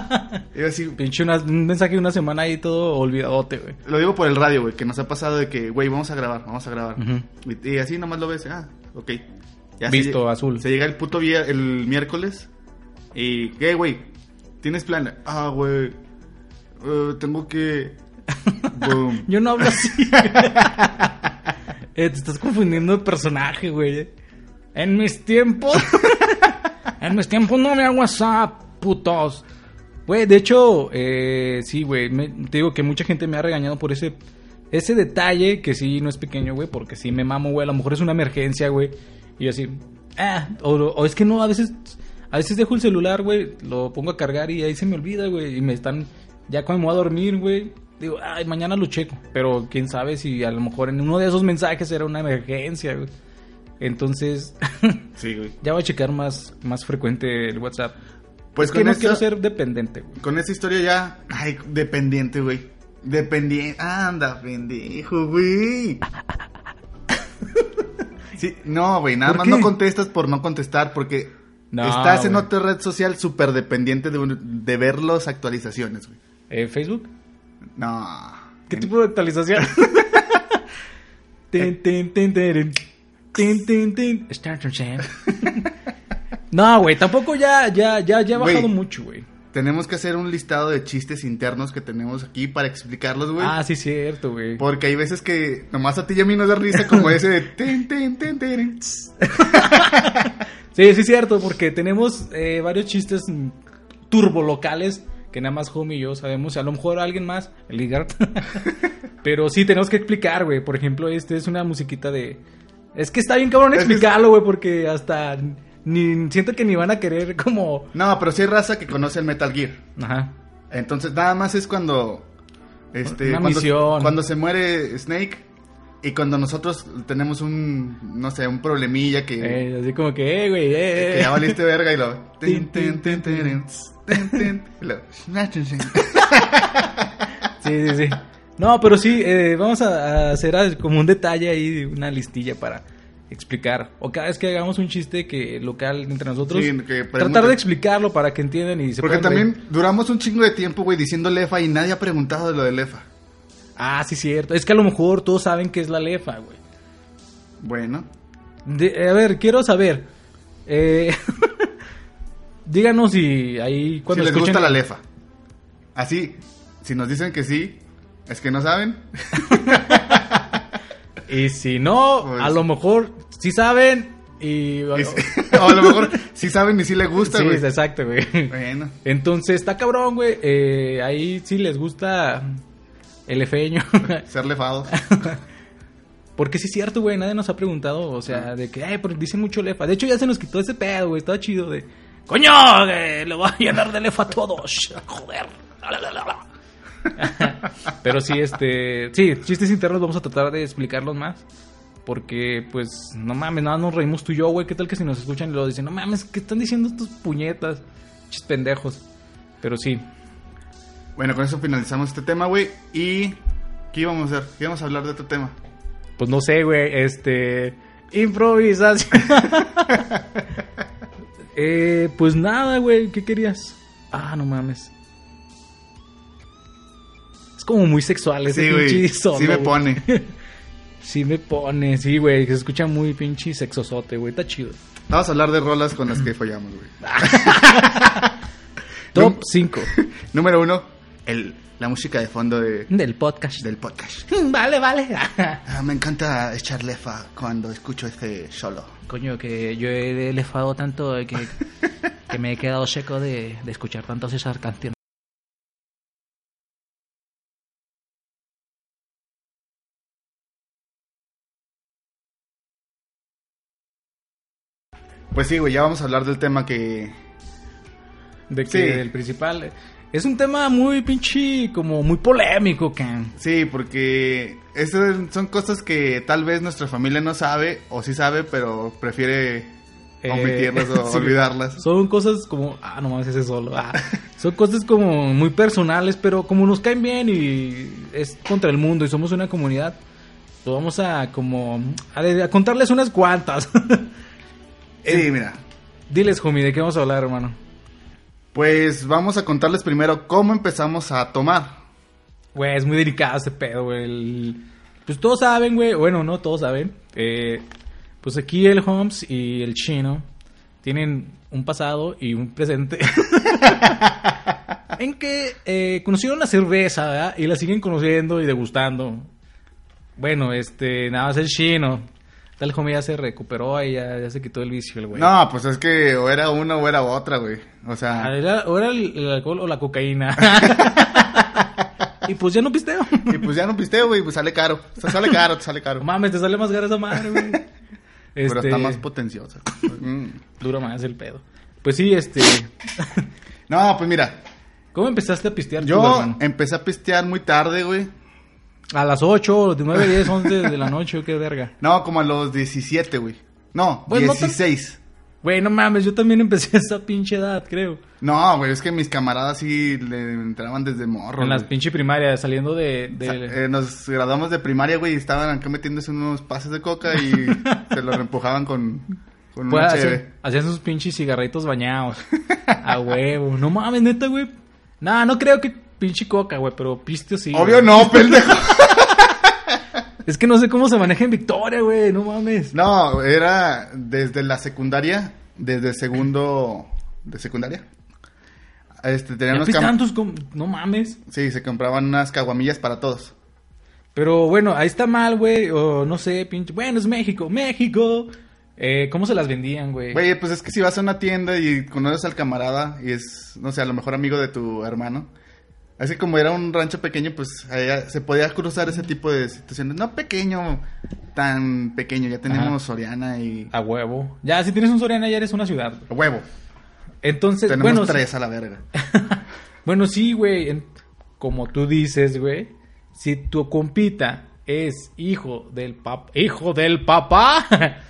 yo así, Pinche una- un mensaje de una semana ahí todo olvidadote, güey. lo digo por el radio, güey, que nos ha pasado de que, güey, vamos a grabar, vamos a grabar. Y, y así nomás lo ves, ah, ok. Ya Visto, azul. Se llega el puto día, el miércoles. Y, ¿qué, güey? ¿Tienes plan? Ah, güey. eh, tengo que. Boom. Yo no hablo así. Eh, te estás confundiendo de personaje, güey. En mis tiempos. En mis tiempos no había WhatsApp, putos. Güey, de hecho, eh, sí, güey. Te digo que mucha gente me ha regañado por ese. Ese detalle que sí no es pequeño, güey, porque sí me mamo, güey. A lo mejor es una emergencia, güey. Y yo así, ah, o, o es que no, a veces, a veces dejo el celular, güey, lo pongo a cargar y ahí se me olvida, güey. Y me están, ya cuando me voy a dormir, güey, digo, ay, mañana lo checo. Pero quién sabe si a lo mejor en uno de esos mensajes era una emergencia, güey. Entonces, Sí, güey. ya voy a checar más, más frecuente el WhatsApp. Pues es que con no esta- quiero ser dependiente, güey. Con esta historia ya. Ay, dependiente, güey. Dependiente. Anda, pendejo, güey. Sí, no, güey, nada ¿Por más qué? no contestas por no contestar porque No, estás en otra red social súper dependiente de, un- de ver las actualizaciones, güey. Eh, ¿Facebook? No. ¿Qué En- tipo de actualización? tin, tin, tin. No, güey, tampoco ya, ya, ya, ya ha bajado mucho, güey. Tenemos que hacer un listado de chistes internos que tenemos aquí para explicarlos, güey. Ah, sí, cierto, güey. Porque hay veces que nomás a ti y a mí nos da risa como ese de... tin, tin, tin, tin. Sí, sí, cierto, porque tenemos eh, varios chistes turbolocales que nada más Home y yo sabemos. A lo mejor alguien más, el Ligard. Pero sí, tenemos que explicar, güey. Por ejemplo, este es una musiquita de. Es que está bien cabrón explicarlo, güey, porque hasta. Ni, siento que ni van a querer como. No, pero sí hay raza que conoce el Metal Gear. Ajá. Entonces nada más es cuando... Este, Una cuando, misión. cuando se muere Snake y cuando nosotros tenemos un, no sé, un problemilla que, Eh, así como que, eh, güey, eh, que eh. ya valiste verga y lo- Sí, sí, sí. No, pero sí, eh, vamos a, a hacer como un detalle ahí, una listilla para explicar. O cada vez que hagamos un chiste que local entre nosotros, Sí, que tratar de explicarlo para que entiendan y se Porque reír. también duramos un chingo de tiempo, güey, diciendo lefa y nadie ha preguntado de lo de lefa. Ah, sí, cierto. Es que a lo mejor todos saben que es la lefa, güey. Bueno, De- a ver, quiero saber. Eh, díganos si ahí cuando si les escuchen- gusta la lefa. Así, si nos dicen que sí, es que no saben. Y si no, Pues- a lo mejor sí saben y... Y si- o a lo mejor sí saben y sí les gusta, sí, güey. exacto, güey. Bueno, Entonces, está cabrón, güey. Eh, ahí sí les gusta el efeño. ser lefados. Porque sí es cierto, güey. Nadie nos ha preguntado, o sea, de que, ay, pero dicen mucho lefa. De hecho, ya se nos quitó ese pedo, güey. Estaba chido de, coño, que lo voy a llenar de lefa a todos. Joder. La, la, la, la. Pero sí, este, sí, chistes internos vamos a tratar de explicarlos más. Porque, pues, no mames, nada nos reímos tú y yo, güey. ¿Qué tal que si nos escuchan y lo dicen, no mames, ¿qué están diciendo estos puñetas? Chis pendejos. Pero sí, Bueno, con eso finalizamos este tema, güey. Y... ¿Qué íbamos a hacer? ¿Qué íbamos a hablar de otro tema? Pues no sé, güey, este... Improvisación. eh, pues nada, güey, ¿qué querías? Ah, no mames. Es como muy sexual ese Sí, pinche solo, Sí me pone. Sí me pone, sí, güey, se escucha muy pinche sexosote, güey, está chido. Vamos a hablar de rolas con las que follamos, güey. Top 5 Número uno, el, la música de fondo de, del podcast. del podcast. Vale, vale. Ah, me encanta echar lefa cuando escucho este solo. Coño, que yo he elefado tanto que, que me he quedado seco de, de escuchar tantas esas canciones. Pues sí, güey, ya vamos a hablar del tema que... De que Sí. el principal. Es un tema muy pinche, como muy polémico, can. Sí, porque esas son cosas que tal vez nuestra familia no sabe, o sí sabe, pero prefiere Eh, omitirlas o sí. olvidarlas. Son cosas como, ah, no mames, ese solo. ah. Son cosas como muy personales, pero como nos caen bien y es contra el mundo y somos una comunidad, Pues vamos a como a, a contarles unas cuantas. Sí, mira. Diles, homie, ¿de qué vamos a hablar, hermano? Pues vamos a contarles primero cómo empezamos a tomar. Güey, es muy delicado este pedo, güey. El- Pues todos saben, güey. Bueno, no todos saben. Eh, pues aquí el Holmes y el Chino tienen un pasado y un presente. en que eh, conocieron la cerveza, ¿verdad? Y la siguen conociendo y degustando. Bueno, este, nada más el Chino. Tal homie ya se recuperó y ya, ya se quitó el vicio, el güey. No, pues es que o era una o era otra, güey. O Ah, sea, Era, o era el, el alcohol o la cocaína. y pues ya no pisteo. y pues ya no pisteo, güey, pues sale caro. O sea, sale caro, te sale caro. Mames, te sale más cara esa madre, güey. Pero Este, está más potenciosa. Mm. Dura más el pedo. Pues sí, este. No, pues mira, ¿Cómo empezaste a pistear yo empecé a pistear muy tarde, güey. A las 8, 9, 10, 11 de la noche, qué verga. No, como a los 17, güey. No, Pues no tan- 16. Güey, no mames, yo también empecé a esa pinche edad, creo. No, güey, es que mis camaradas sí le entraban desde morro. en las güey. pinche primarias, saliendo de. de- O sea, eh, nos graduamos de primaria, güey, y estaban acá metiéndose unos pases de coca y se los reempujaban con, con pues, hacían sus pinches cigarritos bañados. a huevo. No mames, neta, güey. Nah, no creo que pinche coca, güey, pero pisteo sí. Obvio güey. no, pendejo. Es que no sé cómo se maneja en Victoria, güey, no mames. No, era desde la secundaria, desde segundo de secundaria. Este, tenían unos com- No mames. Sí, se compraban unas caguamillas para todos. Pero bueno, ahí está mal, güey. O no sé, pinche. Bueno, es México, México. Eh, ¿Cómo se las vendían, güey? Güey, pues es que si vas a una tienda y conoces al camarada y es, no sé, a lo mejor amigo de tu hermano. Así como era un rancho pequeño, pues allá se podía cruzar ese tipo de situaciones. No pequeño, tan pequeño. Ya tenemos Ajá. Soriana y... A huevo. Ya, si tienes un Soriana, ya eres una ciudad. Huevo. Entonces, Tenemos bueno. tres a la verga. bueno, sí, güey. Como tú dices, güey. Si tu compita es hijo del pap hijo del papá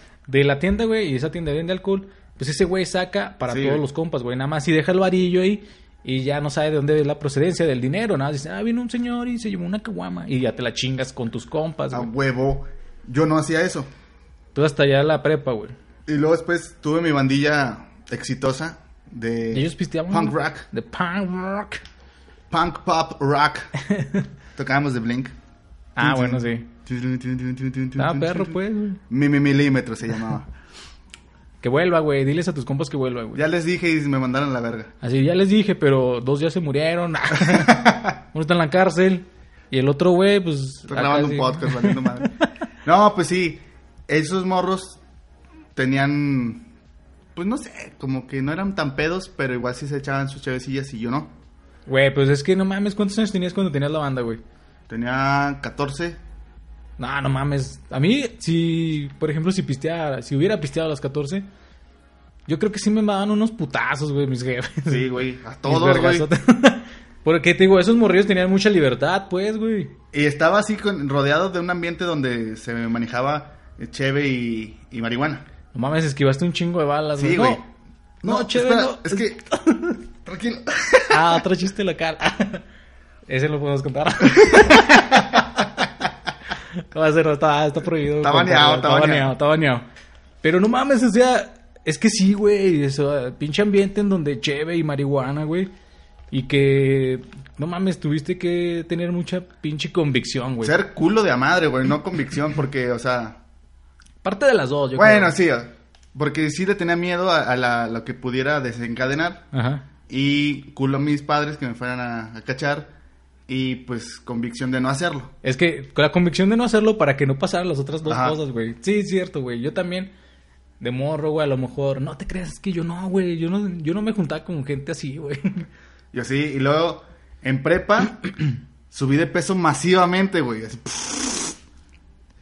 de la tienda, güey, y esa tienda vende alcohol, pues ese güey saca para Sí, todos güey. los compas, güey. Nada más si deja el varillo ahí y ya no sabe de dónde es la procedencia del dinero. Nada dice, ah, vino un señor y se llevó una caguama. Y ya te la chingas con tus compas, A güey. huevo. Yo no hacía eso. Tú hasta allá la prepa, güey. Y luego después tuve mi bandilla exitosa de... Ellos pisteaban. Punk rock. De punk rock. Punk pop rock. Tocábamos de Blink. Ah, bueno, sí. Ah, perro, pues, güey. Mi, mi milímetro se llamaba. Que vuelva, güey. Diles a tus compas que vuelva, güey. Ya les dije y me mandaron la verga. Así, ya les dije, pero dos ya se murieron. Uno está en la cárcel. Y el otro, güey, pues. Estoy grabando un podcast, valiendo madre. No, pues sí. Esos morros tenían. Pues no sé, como que no eran tan pedos, pero igual sí se echaban sus chavecillas y yo no. Güey, pues es que no mames, ¿cuántos años tenías cuando tenías la banda, güey? Tenía 14. No, no mames. A mí, si, por ejemplo, si pisteara, si hubiera pisteado a los 14, yo creo que sí me daban unos putazos, güey, mis jefes. Sí, güey. A todos, güey. Porque te digo, esos morrillos tenían mucha libertad, pues, güey. Y estaba así con- rodeado de un ambiente donde se manejaba cheve y, y marihuana. No mames, esquivaste un chingo de balas, Sí, güey. güey. No, no, espera, no. Es que. Tranquilo. Ah, otro chiste local. Ese lo podemos contar. A ser, está, está prohibido. Está baneado, está baneado. Está baneado. Pero no mames, o sea, es que sí, güey. Eso, pinche ambiente en donde cheve y marihuana, güey. Y que, no mames, tuviste que tener mucha pinche convicción, güey. Ser culo de a madre, güey, no convicción, porque, o sea. Parte de las dos, yo Bueno, creo. sí, porque sí le tenía miedo a, a la- lo que pudiera desencadenar. Ajá. Y culo a mis padres que me fueran a, a cachar. Y pues convicción de no hacerlo. Es que la convicción de no hacerlo para que no pasaran las otras dos Ajá. cosas, güey. Sí, es cierto, güey. Yo también, de morro, güey, a lo mejor, no te creas, es que yo no, güey. Yo no, yo no me juntaba con gente así, güey. Yo sí, y luego en prepa subí de peso masivamente, güey. así,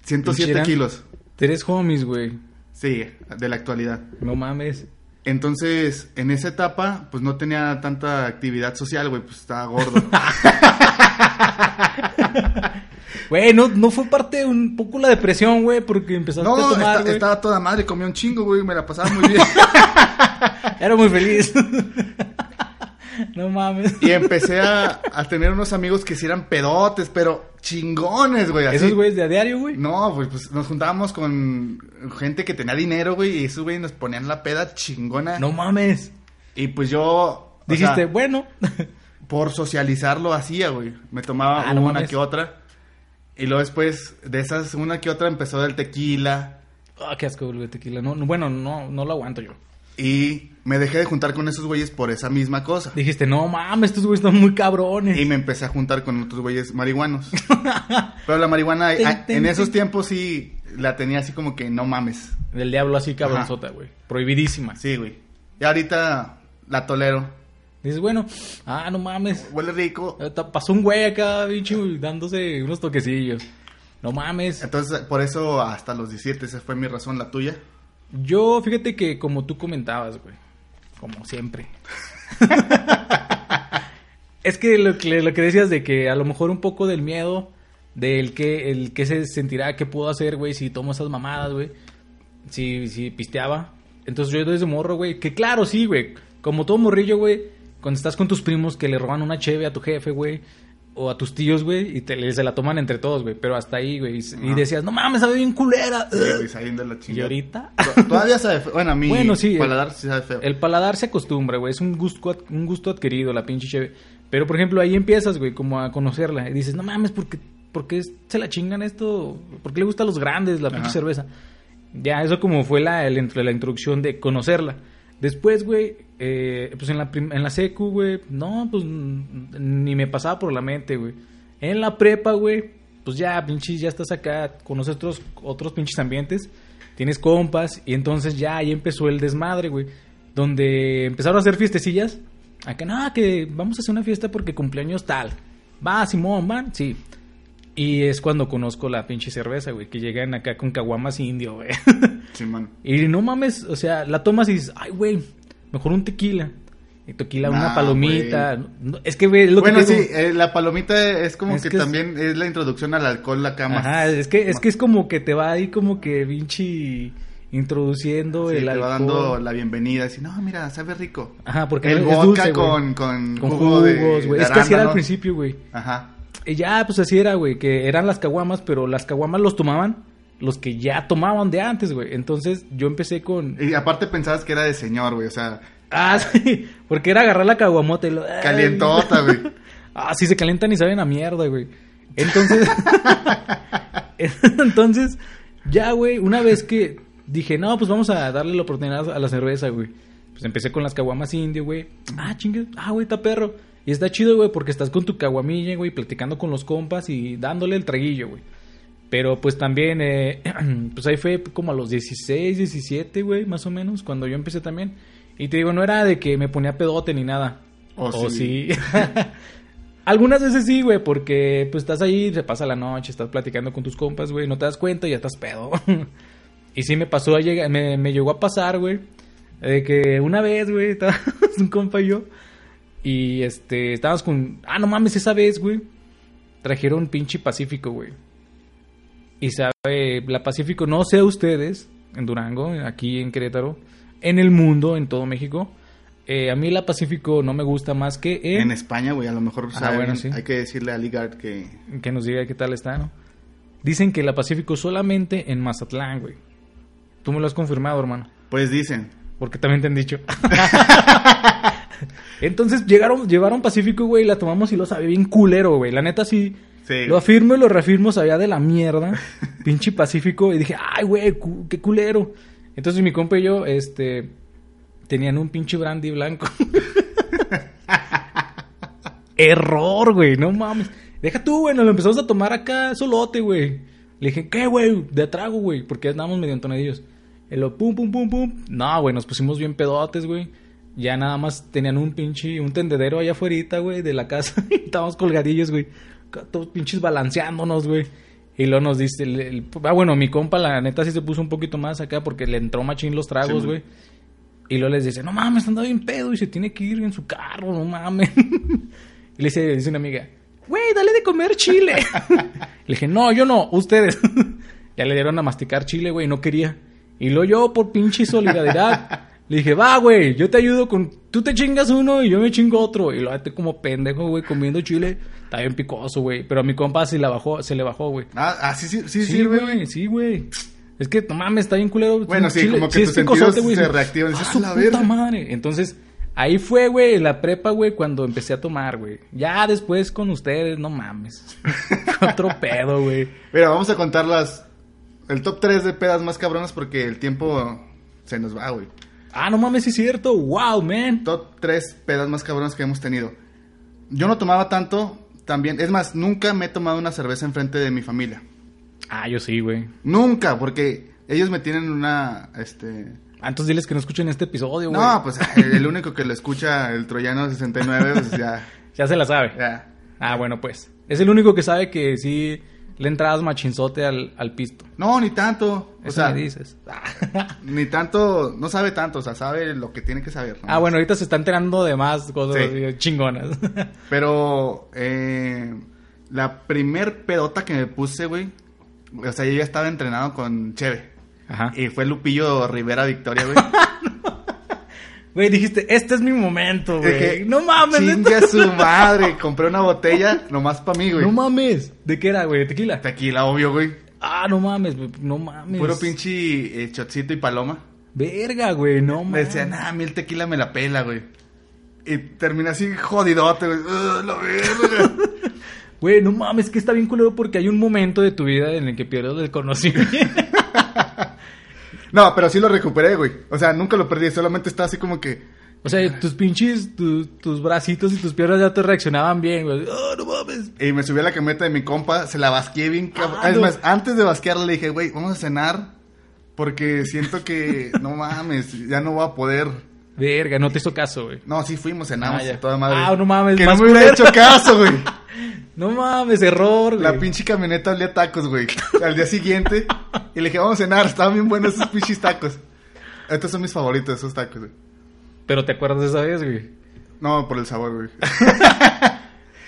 107 Pinche kilos. Tres homies, güey. Sí, de la actualidad. No mames. Entonces, en esa etapa, pues no tenía tanta actividad social, güey, pues estaba gordo. Güey, no, no fue parte de un poco la depresión, güey, porque empezaste a no, tomar, esta- güey. estaba toda madre, comía un chingo, güey, me la pasaba muy bien. Era muy feliz. No mames. Y empecé a, a tener unos amigos que sí eran pedotes, pero chingones, güey. así. ¿Esos güeyes de a diario, güey? No, pues, pues nos juntábamos con gente que tenía dinero, güey, y esos güey nos ponían la peda chingona. No mames. Y pues yo. Dijiste, sea, bueno. por socializarlo hacía, güey. Me tomaba Ah, no una mames. que otra. Y luego después de esas, una que otra empezó del tequila. Ah, qué asco, güey, tequila. No, no, bueno, no, no lo aguanto yo. Y me dejé de juntar con esos güeyes por esa misma cosa. Dijiste, no mames, estos güeyes están muy cabrones. Y me empecé a juntar con otros güeyes marihuanos. Pero la marihuana, Ten, a- ten, en esos tiempos sí la tenía así como que no mames. Del diablo así cabronzota, güey. Prohibidísima. Sí, güey. Y ahorita la tolero. Dices, bueno, ah, no mames. Huele rico. Eh, Pasó un güey acá, bicho, dándose unos toquecillos. No mames. Entonces, por eso hasta los 17, esa fue mi razón, la tuya. Yo, fíjate que como tú comentabas, güey. Como siempre. es que lo, que lo que decías de que a lo mejor un poco del miedo del que el que se sentirá que puedo hacer, güey, si tomo esas mamadas, güey. Si, si pisteaba. Entonces yo desde morro, güey. Que claro, sí, güey. Como todo morrillo, güey. Cuando estás con tus primos que le roban una cheve a tu jefe, güey. O a tus tíos, güey. Y te, se la toman entre todos, güey. Pero hasta ahí, güey. Y, decías, no mames, sabe bien culera. Sí, güey, saliendo de la y ahorita... To- Todavía sabe feo. Bueno, a mí Bueno, sí, paladar sí sabe feo. El paladar se acostumbra, güey. Es un gusto, un gusto adquirido, la pinche cheve. Pero, por ejemplo, ahí empiezas, güey, como a conocerla. Y dices, no mames, ¿por qué, por qué se la chingan esto? ¿Por qué le gusta a los grandes la pinche Ajá. cerveza? Ya, eso como fue la, el- la introducción de conocerla. Después, güey, eh, pues en la, en la secu, güey, no, pues mm, ni me pasaba por la mente, güey. En la prepa, güey, pues ya, pinches, ya estás acá, conoces otros, otros pinches ambientes, tienes compas, y entonces ya ahí empezó el desmadre, güey. Donde empezaron a hacer fiestecillas. Acá, nada, que vamos a hacer una fiesta porque cumpleaños tal. Va, Simón, van, sí. Y es cuando conozco la pinche cerveza, güey, que llegan acá con caguamas indio, güey. Simón. Y no mames, o sea, la tomas y dices, ay, güey, mejor un tequila. Y tequila, una palomita. No, es que, güey, es lo Bueno, que te sí, eh, la palomita es como Es que, que es- también es... la introducción al alcohol, la cama. Ajá, es que, es que es como que te va ahí como que pinche introduciendo Sí, el te alcohol. va dando la bienvenida. Así, no, mira, sabe rico. Ajá, porque el es vodka dulce, con, con, Con jugo jugos, güey. Es que así era al principio, güey. Ajá. Y ya, pues así era, güey, que eran las caguamas, pero las caguamas los tomaban los que ya tomaban de antes, güey. Entonces yo empecé con... Y aparte pensabas que era de señor, güey. O sea, Ah, sí, porque era agarrar la caguamota y lo... calientota, güey. Ah, sí, se calientan y saben a mierda, güey. Entonces... Entonces, ya, güey, una vez que dije, no, pues vamos a darle la oportunidad a la cerveza, güey. Pues empecé con las caguamas indio, güey. Ah, chingue. Ah, güey, está perro. Y está chido, güey, porque estás con tu caguamilla, güey, platicando con los compas y dándole el traguillo, güey. Pero pues también, eh, pues ahí fue como a los 16, 17, güey, más o menos, cuando yo empecé también. Y te digo, no era de que me ponía pedote ni nada. O O sí. sí. Algunas veces sí, güey, porque pues estás ahí, se pasa la noche, estás platicando con tus compas, güey, no te das cuenta y ya estás pedo. y sí me pasó, a llegar, me, me llegó a pasar, güey, de que una vez, güey, estábamos un compa y yo, y este, estábamos con, ah, no mames, esa vez, güey, trajeron pinche Pacífico, güey. Y sabe, la Pacífico, no sé ustedes, en Durango, aquí en Querétaro, en el mundo, en todo México. eh, a mí la Pacífico no me gusta más que en, En España, güey, a lo mejor Ah, saben, bueno, sí. hay que decirle a Ligard que... que nos diga qué tal está, ¿no? Dicen que la Pacífico solamente en Mazatlán, güey. Tú me lo has confirmado, hermano. Pues dicen. Porque también te han dicho. Entonces llegaron, llevaron Pacífico, güey, y la tomamos y lo sabía bien culero, güey. La neta sí. Sí. Lo afirmo y lo reafirmo, sabía de la mierda. pinche Pacífico. Y dije, ay, güey, cu- qué culero. Entonces mi compa y yo, este, tenían un pinche brandy blanco. Error, güey, no mames. Deja tú, güey, nos lo empezamos a tomar acá solote, güey. Le dije, ¿qué, güey? De trago, güey, porque andábamos medio entonadillos. Y lo pum, pum, pum, pum. No, güey, nos pusimos bien pedotes, güey. Ya nada más tenían un pinche, un tendedero allá afuera, güey, de la casa. Y Estábamos colgadillos, güey. Todos pinches balanceándonos, güey. Y luego nos dice, el- el- ah, bueno, mi compa, la neta, sí se puso un poquito más acá porque le entró machín los tragos, Sí, güey. Y luego les dice, no mames, anda bien pedo y se tiene que ir en su carro, no mames. y le dice, dice una amiga, güey, dale de comer chile. le dije, no, yo no, ustedes. ya le dieron a masticar chile, güey, no quería. Y luego yo, por pinche solidaridad, Le dije, va, güey, yo te ayudo con... Tú te chingas uno y yo me chingo otro. Y lo hace como pendejo, güey, comiendo chile. Está bien picoso, güey. Pero a mi compa se, la bajó, se le bajó, güey. Ah, ah, sí, sí, sí, Sí, güey, sí, güey. Es que, no mames, está bien culero. Bueno, sí, Chile- como que es tus sentidos se reactivan. ¡Ah, Dices, su "A la puta verga". madre! Entonces, ahí fue, güey, la prepa, güey, cuando empecé a tomar, güey. Ya después con ustedes, no mames. Otro pedo, güey. Mira, vamos a contar las... El top 3 de pedas más cabronas porque el tiempo se nos va, güey. Ah, no mames, sí es cierto. Wow, man. Top 3 pedas más cabronas que hemos tenido. Yo no tomaba tanto, también... Es más, nunca me he tomado una cerveza enfrente de mi familia. Ah, yo sí, güey. Nunca, porque ellos me tienen una... Este... Ah, entonces diles que no escuchen este episodio, güey. No, pues el único que lo escucha, el troyano 69, pues ya... Ya se la sabe. ya. Ah, bueno, pues. Es el único que sabe que sí le entradas machinzote al, al pisto. No, ni tanto. O sea, me dices. ni tanto, no sabe tanto, o sea, sabe lo que tiene que saber. ¿no? ah, bueno, ahorita se está enterando de más cosas Sí. chingonas. Pero eh, la primer pedota que me puse, güey, o sea, yo ya estaba entrenado con Cheve. Ajá. Y fue Lupillo Rivera Victoria, güey. Güey, dijiste, este es mi momento, güey. No mames, Chingue a su madre. Compré una botella nomás para mí, güey. No mames. ¿De qué era, güey? ¿De tequila? Tequila, obvio, güey. Ah, no mames, güey. No mames. Puro pinche eh, chocito y paloma. Verga, güey. No Me mames. decían, nah, a mí el tequila me la pela, güey. Y terminé así jodidote, güey. Ugh, la verga. Güey, no mames, que está bien culero porque hay un momento de tu vida en el que pierdes el conocimiento. no, pero sí lo recuperé, güey. O sea, nunca lo perdí. Solamente estaba así como que... o sea, tus pinches, tu- tus bracitos y tus piernas ya te reaccionaban bien, güey. Ah, no mames. Y me subí a la camioneta de mi compa, se la basqué bien cabrón. Ah, es más, antes de basquearla le dije, güey, vamos a cenar. Porque siento que, no mames, ya no voy a poder. Verga, no te hizo caso, güey. No, sí fuimos, cenamos Ah, toda madre. Ah, no mames, Que no me hubiera hecho caso, güey. No mames, error, güey. La pinche camioneta olía tacos, güey. Al día siguiente. Y le dije, vamos a cenar, estaban bien buenos esos pinches tacos. Estos son mis favoritos, esos tacos, güey. Pero te acuerdas de esa vez, güey. No, por el sabor, güey.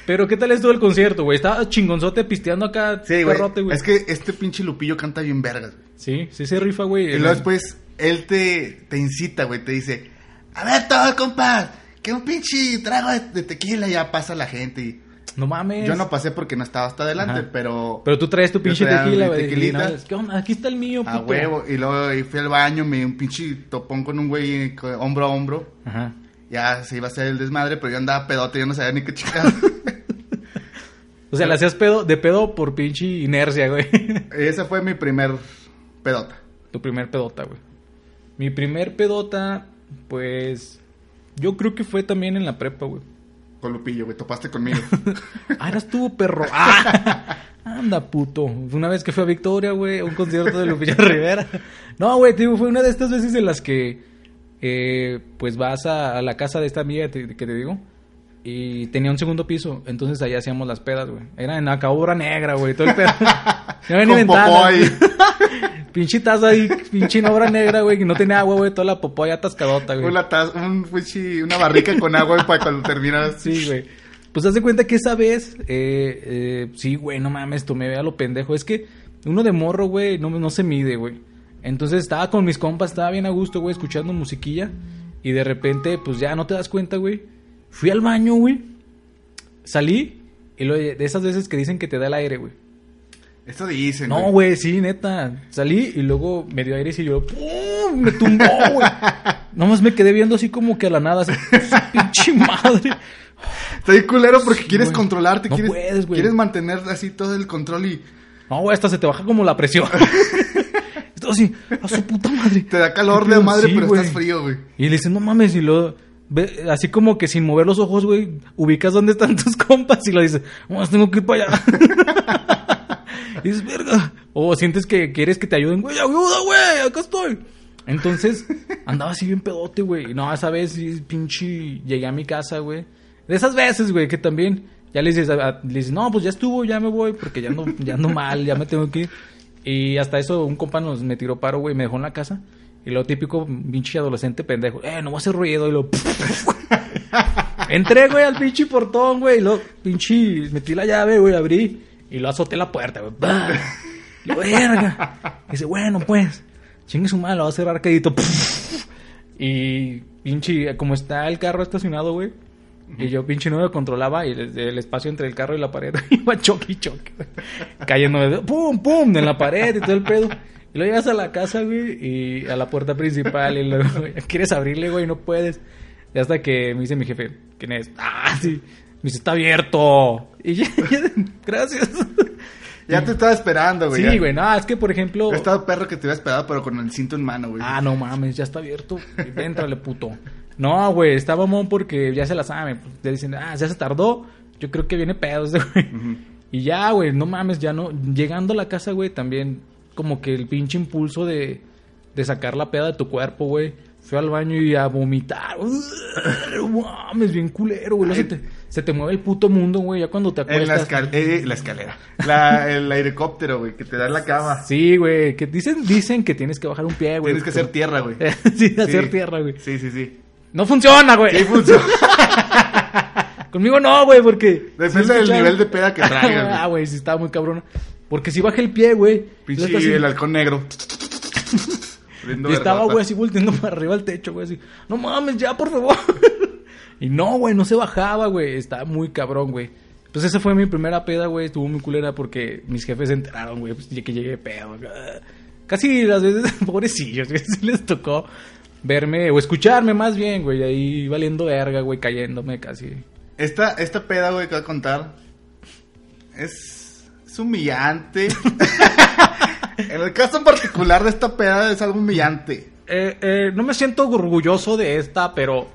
Pero ¿qué tal estuvo el concierto, güey? Estaba chingonzote pisteando acá, Sí, güey. Es que este pinche Lupillo canta bien vergas, güey. Sí, sí se rifa, güey. Y luego después, él te, te incita, güey, te dice, a ver todo, compa, que un pinche trago de, de tequila ya pasa la gente. Y No mames. yo no pasé porque no estaba hasta adelante, Ajá. pero, Pero tú traes tu pinche tequila, güey. tequilita. ¿Qué onda? Aquí está el mío, puto. a huevo. Y luego y fui al baño, me di un pinche topón con un güey co- hombro a hombro. Ajá. Ya se iba a hacer el desmadre, pero yo andaba pedote, yo no sabía ni qué chingada. O sea, le hacías pedo, de pedo por pinche inercia, güey. Esa fue mi primer pedota. tu primer pedota, güey. Mi primer pedota, pues... Yo creo que fue también en la prepa, güey. Con Lupillo, güey, topaste conmigo. Ah, eras tú, perro. Ah, anda, puto. Una vez que fui a Victoria, güey, a un concierto de Lupillo Rivera. No, güey, digo, fue una de estas veces en las que, eh, pues vas a, a la casa de esta amiga te- que te digo. Y tenía un segundo piso, entonces allá hacíamos las pedas, güey. Era en acá obra negra, güey, todo el pedo. No había ni Con ventanas. pinche taza ahí, pinche en obra negra, güey, que no tenía agua, güey, toda la popó ya atascadota, güey. Una, taza- un, pinche- una barrica con agua güey, para cuando terminas. Sí, güey. Pues haz de cuenta que esa vez, eh, eh, sí, güey, no mames, tomé a lo pendejo. Es que uno de morro, güey, no, no se mide, güey. Entonces estaba con mis compas, estaba bien a gusto, güey, escuchando musiquilla. Y de repente, pues ya no te das cuenta, güey. Fui al baño, güey. Salí. Y lo de esas veces que dicen que te da el aire, güey. Esto dicen. No, güey, sí, neta. Salí y luego me dio aire y yo, ¡pum! Me tumbó, güey. Nomás me quedé viendo así como que a la nada, así, ¡su pinche madre. Está bien culero porque Sí, quieres güey. controlarte, No quieres, puedes, güey. quieres mantener así todo el control y No, güey, hasta se te baja como la presión. Esto así, a su puta madre. te da calor ¿Qué de madre, Sí, pero estás frío, güey. Y le dicen, no mames, y luego, así como que sin mover los ojos, güey, ubicas dónde están tus compas y lo dices, vamos, tengo que ir para allá. y dices, verga. O sientes que quieres que te ayuden, güey, ayuda, güey, acá estoy. Entonces, andaba así bien pedote, güey. No, esa vez pinche, llegué a mi casa, güey. De esas veces, güey, que también ya le dices, dices, no, pues ya estuvo, ya me voy, porque ya ando, ya ando mal, ya me tengo que ir. Y hasta eso un compa nos me tiró paro, güey, me dejó en la casa. Y lo típico, pinche adolescente pendejo, eh, no va a hacer ruido. Y lo. Entré, güey, al pinche portón, güey. Y lo, pinche, metí la llave, güey, abrí. Y lo azoté la puerta, güey. ¡Bah! Y lo, verga. Y dice, bueno, pues, chingue su madre, lo va a cerrar quedito. Y pinche, como está el carro estacionado, güey. Y yo pinche no me controlaba y el, el espacio entre el carro y la pared iba choque y choque. Cayéndome, pum, pum, en la pared y todo el pedo. Y luego llegas a la casa, güey, y a la puerta principal y luego quieres abrirle, güey, y no puedes. Y hasta que me dice mi jefe, ¿quién es? Ah, sí. Me dice, está abierto. Y ya, ya, gracias. Ya te estaba esperando, güey. Sí, ya. güey, no, es que por ejemplo... Yo estaba perro que te hubiera esperado, pero con el cinto en mano, güey. Ah, no mames, ya está abierto. Éntrale, puto. No, güey, está mamón porque ya se la sabe. Ya dicen, ah, ya se tardó. Yo creo que viene pedos, güey. Y ya, güey, no mames, ya no. Llegando a la casa, güey, también como que el pinche impulso de, de sacar la peda de tu cuerpo, güey. Fui al baño y a vomitar. No mames, bien culero, güey. Se te, mueve el puto mundo, güey, ya cuando te En la, acuestas. escal- eh, la escalera. La, el helicóptero, güey, que te da en la cama. Sí, güey, que dicen, dicen que tienes que bajar un pie, güey. Tienes que hacer tierra, güey. sí, hacer Sí. tierra, güey. Sí, sí, sí. No funciona, güey. Sí funciona. Conmigo no, güey, porque... Depende del nivel de peda que traigas, ah, güey. sí estaba muy cabrón. Porque si bajé el pie, güey. Pinche así- el halcón negro. Y estaba, güey, así volteando para arriba al techo, güey, así. No mames, ya, por favor. Y no, güey, no se bajaba, güey. Estaba muy cabrón, güey. Pues esa fue mi primera peda, güey. Estuvo muy culera porque mis jefes se enteraron, güey, pues, ya que llegué pedo. Casi las veces, pobrecillos, güey, les tocó verme o escucharme más bien, güey. Ahí valiendo verga, güey, cayéndome casi. Esta, esta peda, güey, que voy a contar es, es humillante. en el caso en particular de esta peda es algo humillante. Eh, eh, no me siento orgulloso de esta, pero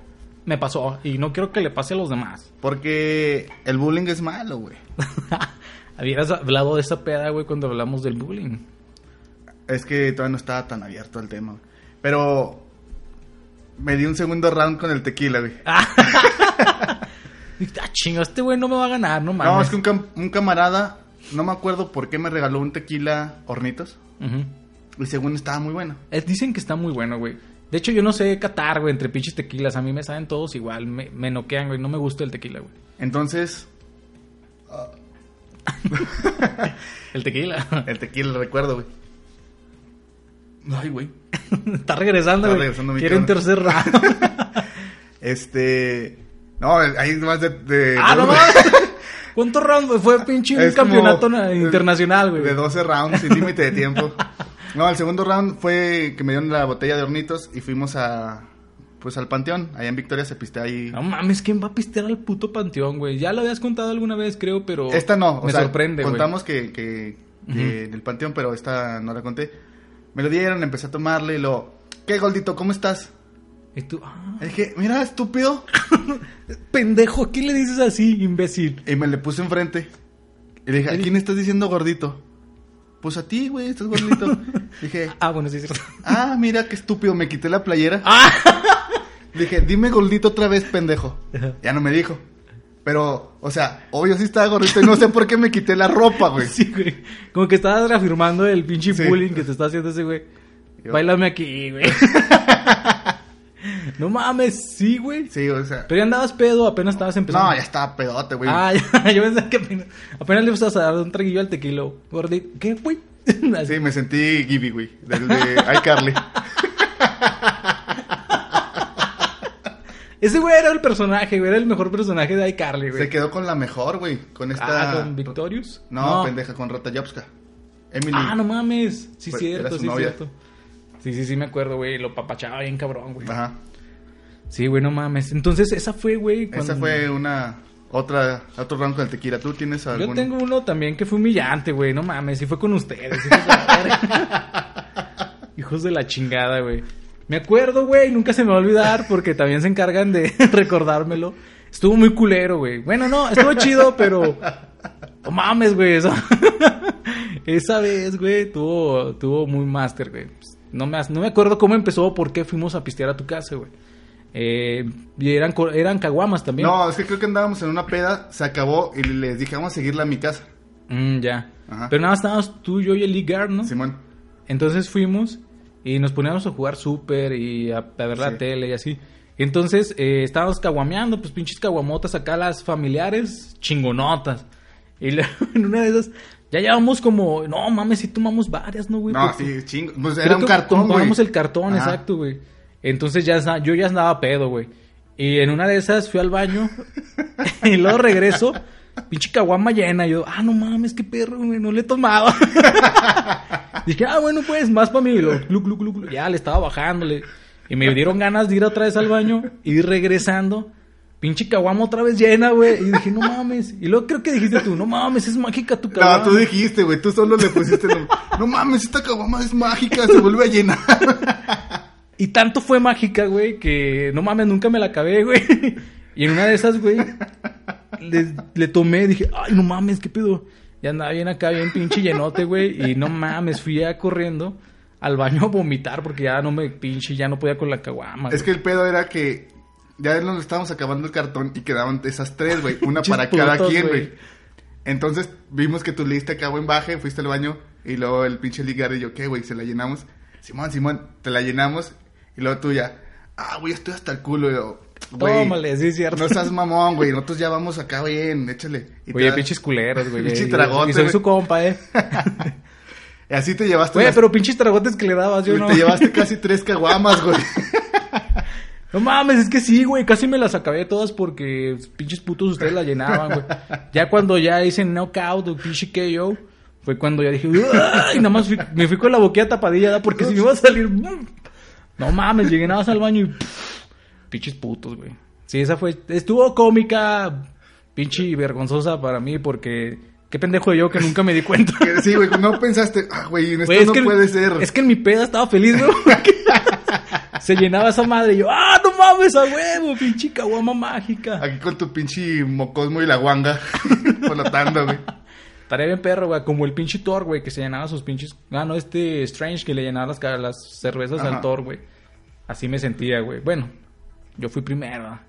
me pasó y no quiero que le pase a los demás. Porque el bullying es malo, güey. Habías hablado de esa peda, güey, cuando hablamos del bullying. Es que todavía no estaba tan abierto el tema. Pero me di un segundo round con el tequila, güey. Dije, ah, chinga, este güey no me va a ganar, no mames. No, es que un, cam- un camarada, no me acuerdo por qué me regaló un tequila hornitos. Y según estaba muy bueno. Es- dicen que está muy bueno, güey. De hecho, yo no sé catar, güey, entre pinches tequilas. A mí me saben todos igual. Me, me noquean, güey. No me gusta el tequila, güey. Entonces, El tequila. el tequila, recuerdo, güey. Ay, güey. está regresando, Está güey. regresando mi Quiere un tercer round. Este. No, hay más de. de- ah, no mames. ¿Cuántos rounds, güey? Fue pinche un campeonato internacional, güey. De 12 rounds, sin límite de tiempo. No, el segundo round fue que me dieron la botella de hornitos y fuimos a. Pues al panteón. Allá en Victoria se pistea ahí. No mames, ¿quién va a pistear al puto panteón, güey? Ya lo habías contado alguna vez, creo, pero... Esta no, o Me sea, sorprende, güey. contamos que, que, que en el panteón, pero esta no la conté. Me lo dieron, empecé a tomarle y lo. ¿Qué, Goldito? ¿Cómo estás? Y tú, ah, Y dije, mira, estúpido. pendejo, ¿a quién le dices así, imbécil? Y me le puse enfrente. Y le dije, ¿a quién estás diciendo gordito? Pues a ti, güey, estás gordito. dije, Ah, bueno, sí es cierto. ah, mira qué estúpido, me quité la playera. Ah. Dije, dime gordito otra vez, pendejo. Ajá. Ya no me dijo. Pero, o sea, obvio sí estaba gordito y no sé por qué me quité la ropa, güey. Sí, güey. Como que estabas reafirmando el pinche Sí. bullying que te está haciendo ese güey. Yo- Bailame aquí, güey. No mames, sí, güey. Sí, o sea. Pero ya andabas pedo, apenas estabas empezando. No, ya estaba pedote, güey. Ah, ya, yo pensé que apenas, apenas le ibas a dar un traguillo al tequilo. Gordito, ¿qué, güey? Sí, me sentí Gibby, güey. Del de iCarly. Ese güey era el personaje, güey. Era el mejor personaje de iCarly, güey. Se quedó con la mejor, güey. Con esta. Ah, con Victorious. No, pendeja, con Rata Jobska. Emily. Ah, no mames. Sí, cierto, sí, novia. cierto. Sí, sí, sí, me acuerdo, güey. Lo papachaba bien cabrón, güey. Ajá. Sí, güey, no mames. Entonces, esa fue, güey. Esa fue una. Otra. Otro round con el tequila. ¿Tú tienes algún? Yo tengo uno también que fue humillante, güey. No mames, y fue con ustedes. Hijos de la. Hijos de la chingada, güey. Me acuerdo, güey, nunca se me va a olvidar porque también se encargan de recordármelo. Estuvo muy culero, güey. Bueno, no, estuvo chido, pero... No mames, güey. Esa, esa vez, güey, tuvo, tuvo muy máster, güey. No me, no me acuerdo cómo empezó o por qué fuimos a pistear a tu casa, güey. Eh, y eran, eran caguamas también. No, es que creo que andábamos en una peda. Se acabó y les dije, vamos a seguirla a mi casa. Mm, ya. Ajá. Pero nada, más estábamos tú, yo y el Lee Guard, ¿no? Simón. Entonces fuimos y nos poníamos a jugar súper y a, a ver la Sí. tele y así. Entonces eh, estábamos caguameando, pues pinches caguamotas acá, las familiares chingonotas. Y en una de esas, ya llevamos como, no mames, sí tomamos varias, ¿no, güey? No, Porque- sí, chingo. Pues era un cartón, güey. compramos el cartón, Ajá. exacto, güey. Entonces ya yo ya andaba pedo, güey. Y en una de esas fui al baño y luego regreso, pinche caguama llena. Y yo, ah, no mames, qué perro, güey, no le he tomado. Dije, ah, bueno, pues, más para mí. Y glu, glu, glu. Ya le estaba bajándole. Y me dieron ganas de ir otra vez al baño, ir regresando. Pinche caguama otra vez llena, güey. Y dije, no mames. Y luego creo que dijiste tú, no mames, es mágica tu caguama. No, tú dijiste, güey, tú solo le pusiste... No, no mames, esta caguama es mágica, se vuelve a llenar. Y tanto fue mágica, güey, que no mames, nunca me la acabé, güey. Y en una de esas, güey, le, le tomé, dije, ay, no mames, qué pedo. Ya andaba bien acá, bien pinche llenote, güey. Y no mames, fui ya corriendo al baño a vomitar porque ya no me pinche, ya no podía con la caguama. Es que el pedo era que ya nos estábamos acabando el cartón y quedaban esas tres, güey. Una Pinches para cada putos, quien, güey. Entonces vimos que tú le diste acabo en baje, fuiste al baño y luego el pinche ligar y yo, ¿qué, güey? Se la llenamos. Simón, Simón, te la llenamos y luego tú ya, ah, güey, estoy hasta el culo. Y yo, Tómale, sí, es cierto. no seas mamón, güey. Nosotros ya vamos acá bien, échale. Y Oye, pinches culeros, güey. Pinche Y- tragote, Y soy su compa, eh. Y así te llevaste, Güey, las- pero pinches tragotes que le dabas, yo güey, no. te llevaste casi tres caguamas, güey. No mames, es que sí, güey, casi me las acabé todas porque pinches putos ustedes la llenaban, güey. Ya cuando ya hice knockout o pinche KO, fue cuando ya dije, "Ay", nada más fui- me fui con la boquilla tapadilla, ¿da? porque si me iba a salir, no mames, llegué nada más al baño y pff, pinches putos, güey. Sí, esa fue, estuvo cómica, pinche y vergonzosa para mí porque qué pendejo yo que nunca me di cuenta. Sí, güey, no pensaste, ah, güey, en esto es no que, puede ser. Es que en mi peda estaba feliz, ¿no? Se llenaba esa madre y yo, ¡ah, no mames, a huevo! Pinche caguama mágica. Aquí con tu pinche mocosmo y la guanga flotando, güey. Estaría bien perro, güey, como el pinche Thor, güey, que se llenaba sus pinches... Ah, no, este Strange que le llenaba las, las cervezas Ajá. al Thor, güey. Así me sentía, güey. Bueno, yo fui primero.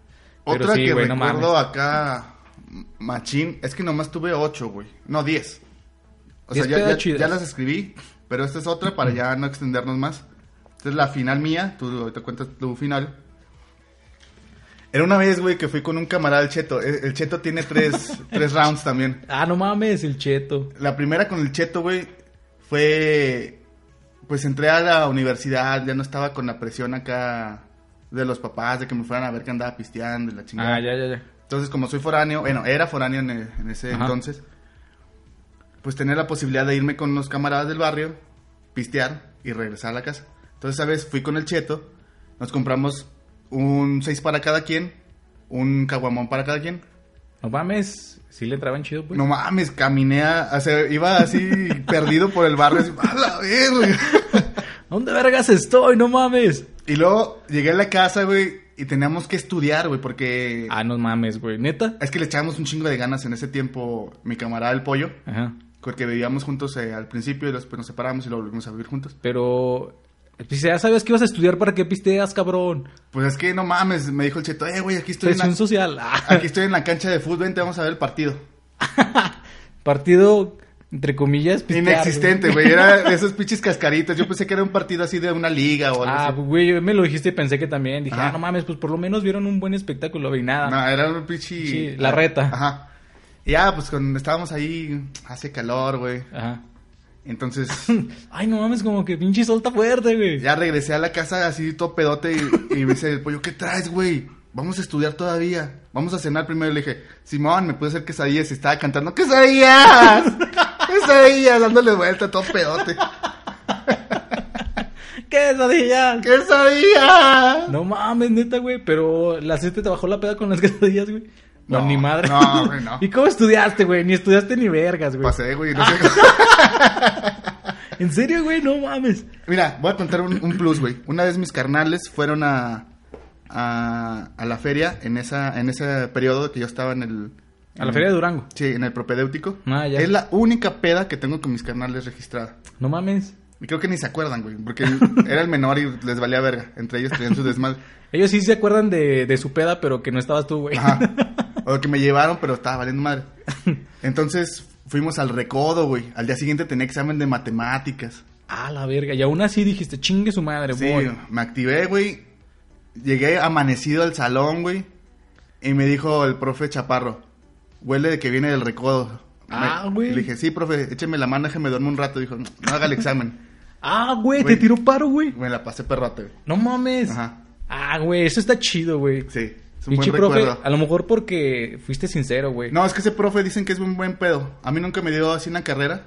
Pero Otra sí, que güey, recuerdo acá, machín, es que nomás tuve ocho, güey. No, diez. O sea, ya, ya las escribí, pero esta es otra para ya no extendernos más. Esta es la final mía, tú ahorita cuentas tu final. Era una vez, güey, que fui con un camarada, el Cheto. El el Cheto tiene tres, tres rounds también. Ah, no mames, el cheto. La primera con el Cheto, güey, fue... Pues entré a la universidad, ya no estaba con la presión acá de los papás, de que me fueran a ver que andaba pisteando y la chingada. Ah, ya, ya, ya. Entonces, como soy foráneo, bueno, era foráneo en, en ese Ajá. entonces, pues tener la posibilidad de irme con los camaradas del barrio, pistear y regresar a la casa. Entonces, esa vez fui con el Cheto, nos compramos un 6 para cada quien, un caguamón para cada quien. No mames, sí le entraban chido, pues. No mames, caminé a, o sea, iba así perdido por el barrio, así, a la verga. ¿Dónde vergas estoy? No mames. Y luego llegué a la casa, güey, y teníamos que estudiar, güey, porque Ah, no mames, güey. ¿Neta? es que le echábamos un chingo de ganas en ese tiempo, mi camarada el pollo. Ajá. Porque vivíamos juntos eh, al principio y después nos separamos y luego volvimos a vivir juntos. Pero... Pues ya sabías que ibas a estudiar para que pisteas, cabrón. Pues es que no mames, me dijo el cheto, eh, güey, aquí estoy, en la, social. Ah. aquí estoy en la cancha de fútbol, vente, vamos a ver el partido. Partido, entre comillas, pistear, Inexistente, güey, era de esos pinches cascaritas. Yo pensé que era un partido así de una liga o algo Ah, así. pues, güey, me lo dijiste y pensé que también. Dije, ah, no mames, pues por lo menos vieron un buen espectáculo y nada. No, era un pinche... Sí, la reta. Ajá. Y ya, pues cuando estábamos ahí, hace calor, güey. Ajá. Entonces, Ay, no mames, como que pinche solta fuerte, güey. ya regresé a la casa así todo pedote y, y me dice el pollo, ¿qué traes, güey? Vamos a estudiar todavía. Vamos a cenar primero. Le dije, Simón, ¿me puede hacer quesadillas? Y estaba cantando, ¡quesadillas! ¡quesadillas! Dándole vuelta, todo pedote. ¡Quesadillas! ¡quesadillas! No mames, neta, güey. Pero la gente te bajó la peda con las quesadillas, güey. No, No, ni madre. no, güey, no. ¿Y cómo estudiaste, güey? Ni estudiaste ni vergas, güey. Pasé, güey, no sé. ¿En serio, güey? No mames. Mira, voy a contar un, un plus, güey. Una vez mis carnales fueron a, a, a la feria en esa en ese periodo que yo estaba en el... A la feria de Durango. Sí, en el propedéutico. Ah, ya. Es la única peda que tengo con mis carnales registrada. No mames. Y creo que ni se acuerdan, güey, porque era el menor y les valía verga. Entre ellos traían su desmadre. Ellos sí se acuerdan de, de su peda, pero que no estabas tú, güey. Ajá. O que me llevaron, pero estaba valiendo madre. Entonces fuimos al recodo, güey. Al día siguiente tenía examen de matemáticas. Ah, la verga. Y aún así dijiste, chingue su madre, Sí, voy. me activé, güey. Llegué amanecido al salón, güey. Y me dijo el profe Chaparro, huele de que viene del recodo. Ah, güey. Le dije, sí, profe, écheme la mano, déjeme dormir un rato. Dijo, no haga el examen. Ah, güey, te Güey. tiró paro, güey. Me la pasé perrote, güey. No mames. Ajá. Ah, güey, eso está chido, güey. Sí, es un buen profe, recuerdo. a lo mejor porque fuiste sincero, güey. No, es que ese profe dicen que es un buen pedo. A mí nunca me dio así una carrera,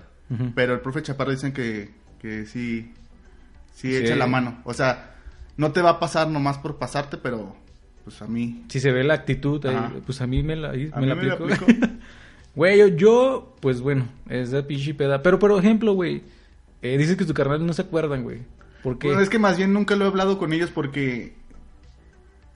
pero el profe Chaparro dicen que, que sí, sí, Sí. echa la mano. O sea, no te va a pasar nomás por pasarte, pero pues a mí... Si se ve la actitud, ahí, Ajá. pues a mí me la, ahí A me mí la me la aplico. Güey, yo, yo, pues bueno, es de pinche peda. Pero, por ejemplo, güey, eh, dices que tu carnal no se acuerdan, güey. ¿Por qué? Bueno, es que más bien nunca lo he hablado con ellos porque...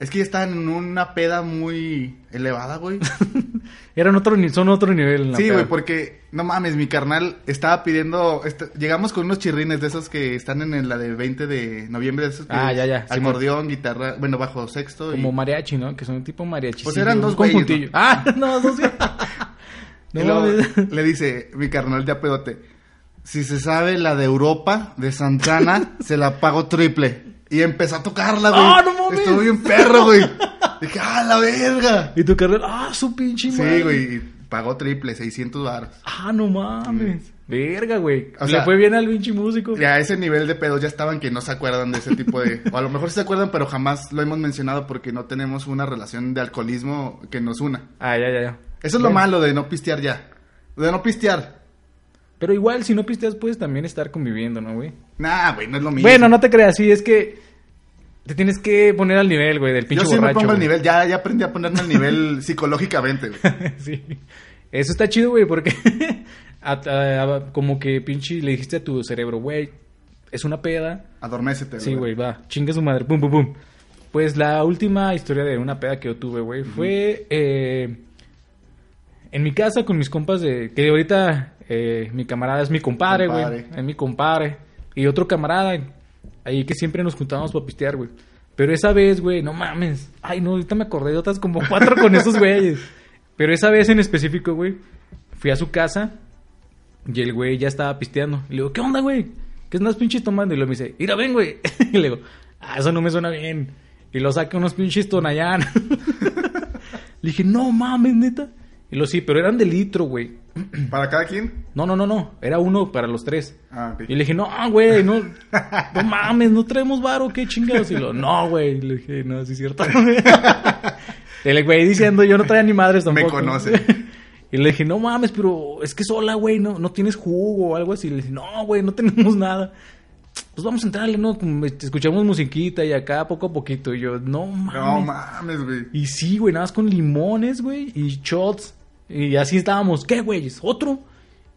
Es que ya están en una peda muy elevada, güey. Eran otro, ni- son otro nivel. en la Sí, güey, porque no mames, mi carnal estaba pidiendo. est- llegamos con unos chirrines de esos que están en la de 20 de noviembre. De esos que Ah, ya, ya. Acordeón, guitarra, bueno, bajo sexto. Como y, mariachi, ¿no? Que son tipo mariachi. Pues sí, eran un dos güeyes, conjuntillo. ¿no? Ah, no, dos. y no, luego mames. le dice mi carnal de apedote: Si se sabe la de Europa, de Santana, se la pago triple. Y empezó a tocarla, güey. ¡Ah, no mames! Estuvo bien perro, güey. Dije, ¡ah, la verga! y tu carnal, ah, su pinche madre. Sí, güey, y pagó triple, 600 baros. Ah, no mames. Verga, güey. O Le fue bien al pinche músico. Ya a ese nivel de pedos ya estaban que no se acuerdan de ese tipo de... O a lo mejor sí se acuerdan, pero jamás lo hemos mencionado porque no tenemos una relación de alcoholismo que nos una. Ah, ya, ya, ya. Eso es lo malo de no pistear ya. De no pistear. Pero igual, si no pisteas, puedes también estar conviviendo, ¿no, güey? Nah, güey, no es lo mismo. Bueno, no te creas, sí, es que te tienes que poner al nivel, güey, del pinche Yo sí me borracho. pongo al güey. nivel, ya, ya aprendí a ponerme al nivel psicológicamente, güey. sí. Eso está chido, güey, porque a- a- a- como que pinche le dijiste a tu cerebro, güey, es una peda. Adormécete, Sí, güey, va, chinga su madre, pum, pum, pum. Pues la última historia de una peda que yo tuve, güey, fue eh, en mi casa con mis compas de... Que ahorita eh, mi camarada es mi compadre, güey. Es mi compadre. Y otro camarada ahí que siempre nos juntábamos para pistear, güey. Pero esa vez, güey, no mames. Ay, no, ahorita me acordé de otras como cuatro con esos güeyes. Pero esa vez en específico, güey, fui a su casa y el güey ya estaba pisteando. Y le digo, ¿qué onda, güey? ¿Qué andas pinches tomando? Y luego me dice, mira, ven, güey. Y le digo, ah, eso no me suena bien. Y lo saca unos pinches tonayán. le dije, no mames, neta. Y lo sí, pero eran de litro, güey. ¿Para cada quien? No, no, no, no. Era uno para los tres. Ah, ok. Y le dije, no, güey, no, no mames, no traemos varo, qué chingados. Y lo, no, güey. Le dije, no, sí es cierto. El güey diciendo, yo no traía ni madres Me tampoco. conoce. Y le dije, no mames, pero es que sola, güey, no, no tienes jugo o algo así. Y le dije, no, güey, no tenemos nada. Pues vamos a entrarle, ¿no? Escuchamos musiquita y acá poco a poquito. Y yo, no mames. No mames, güey. Y sí, güey, nada más con limones, güey, y shots. Y así estábamos, ¿qué, güey? ¿Otro?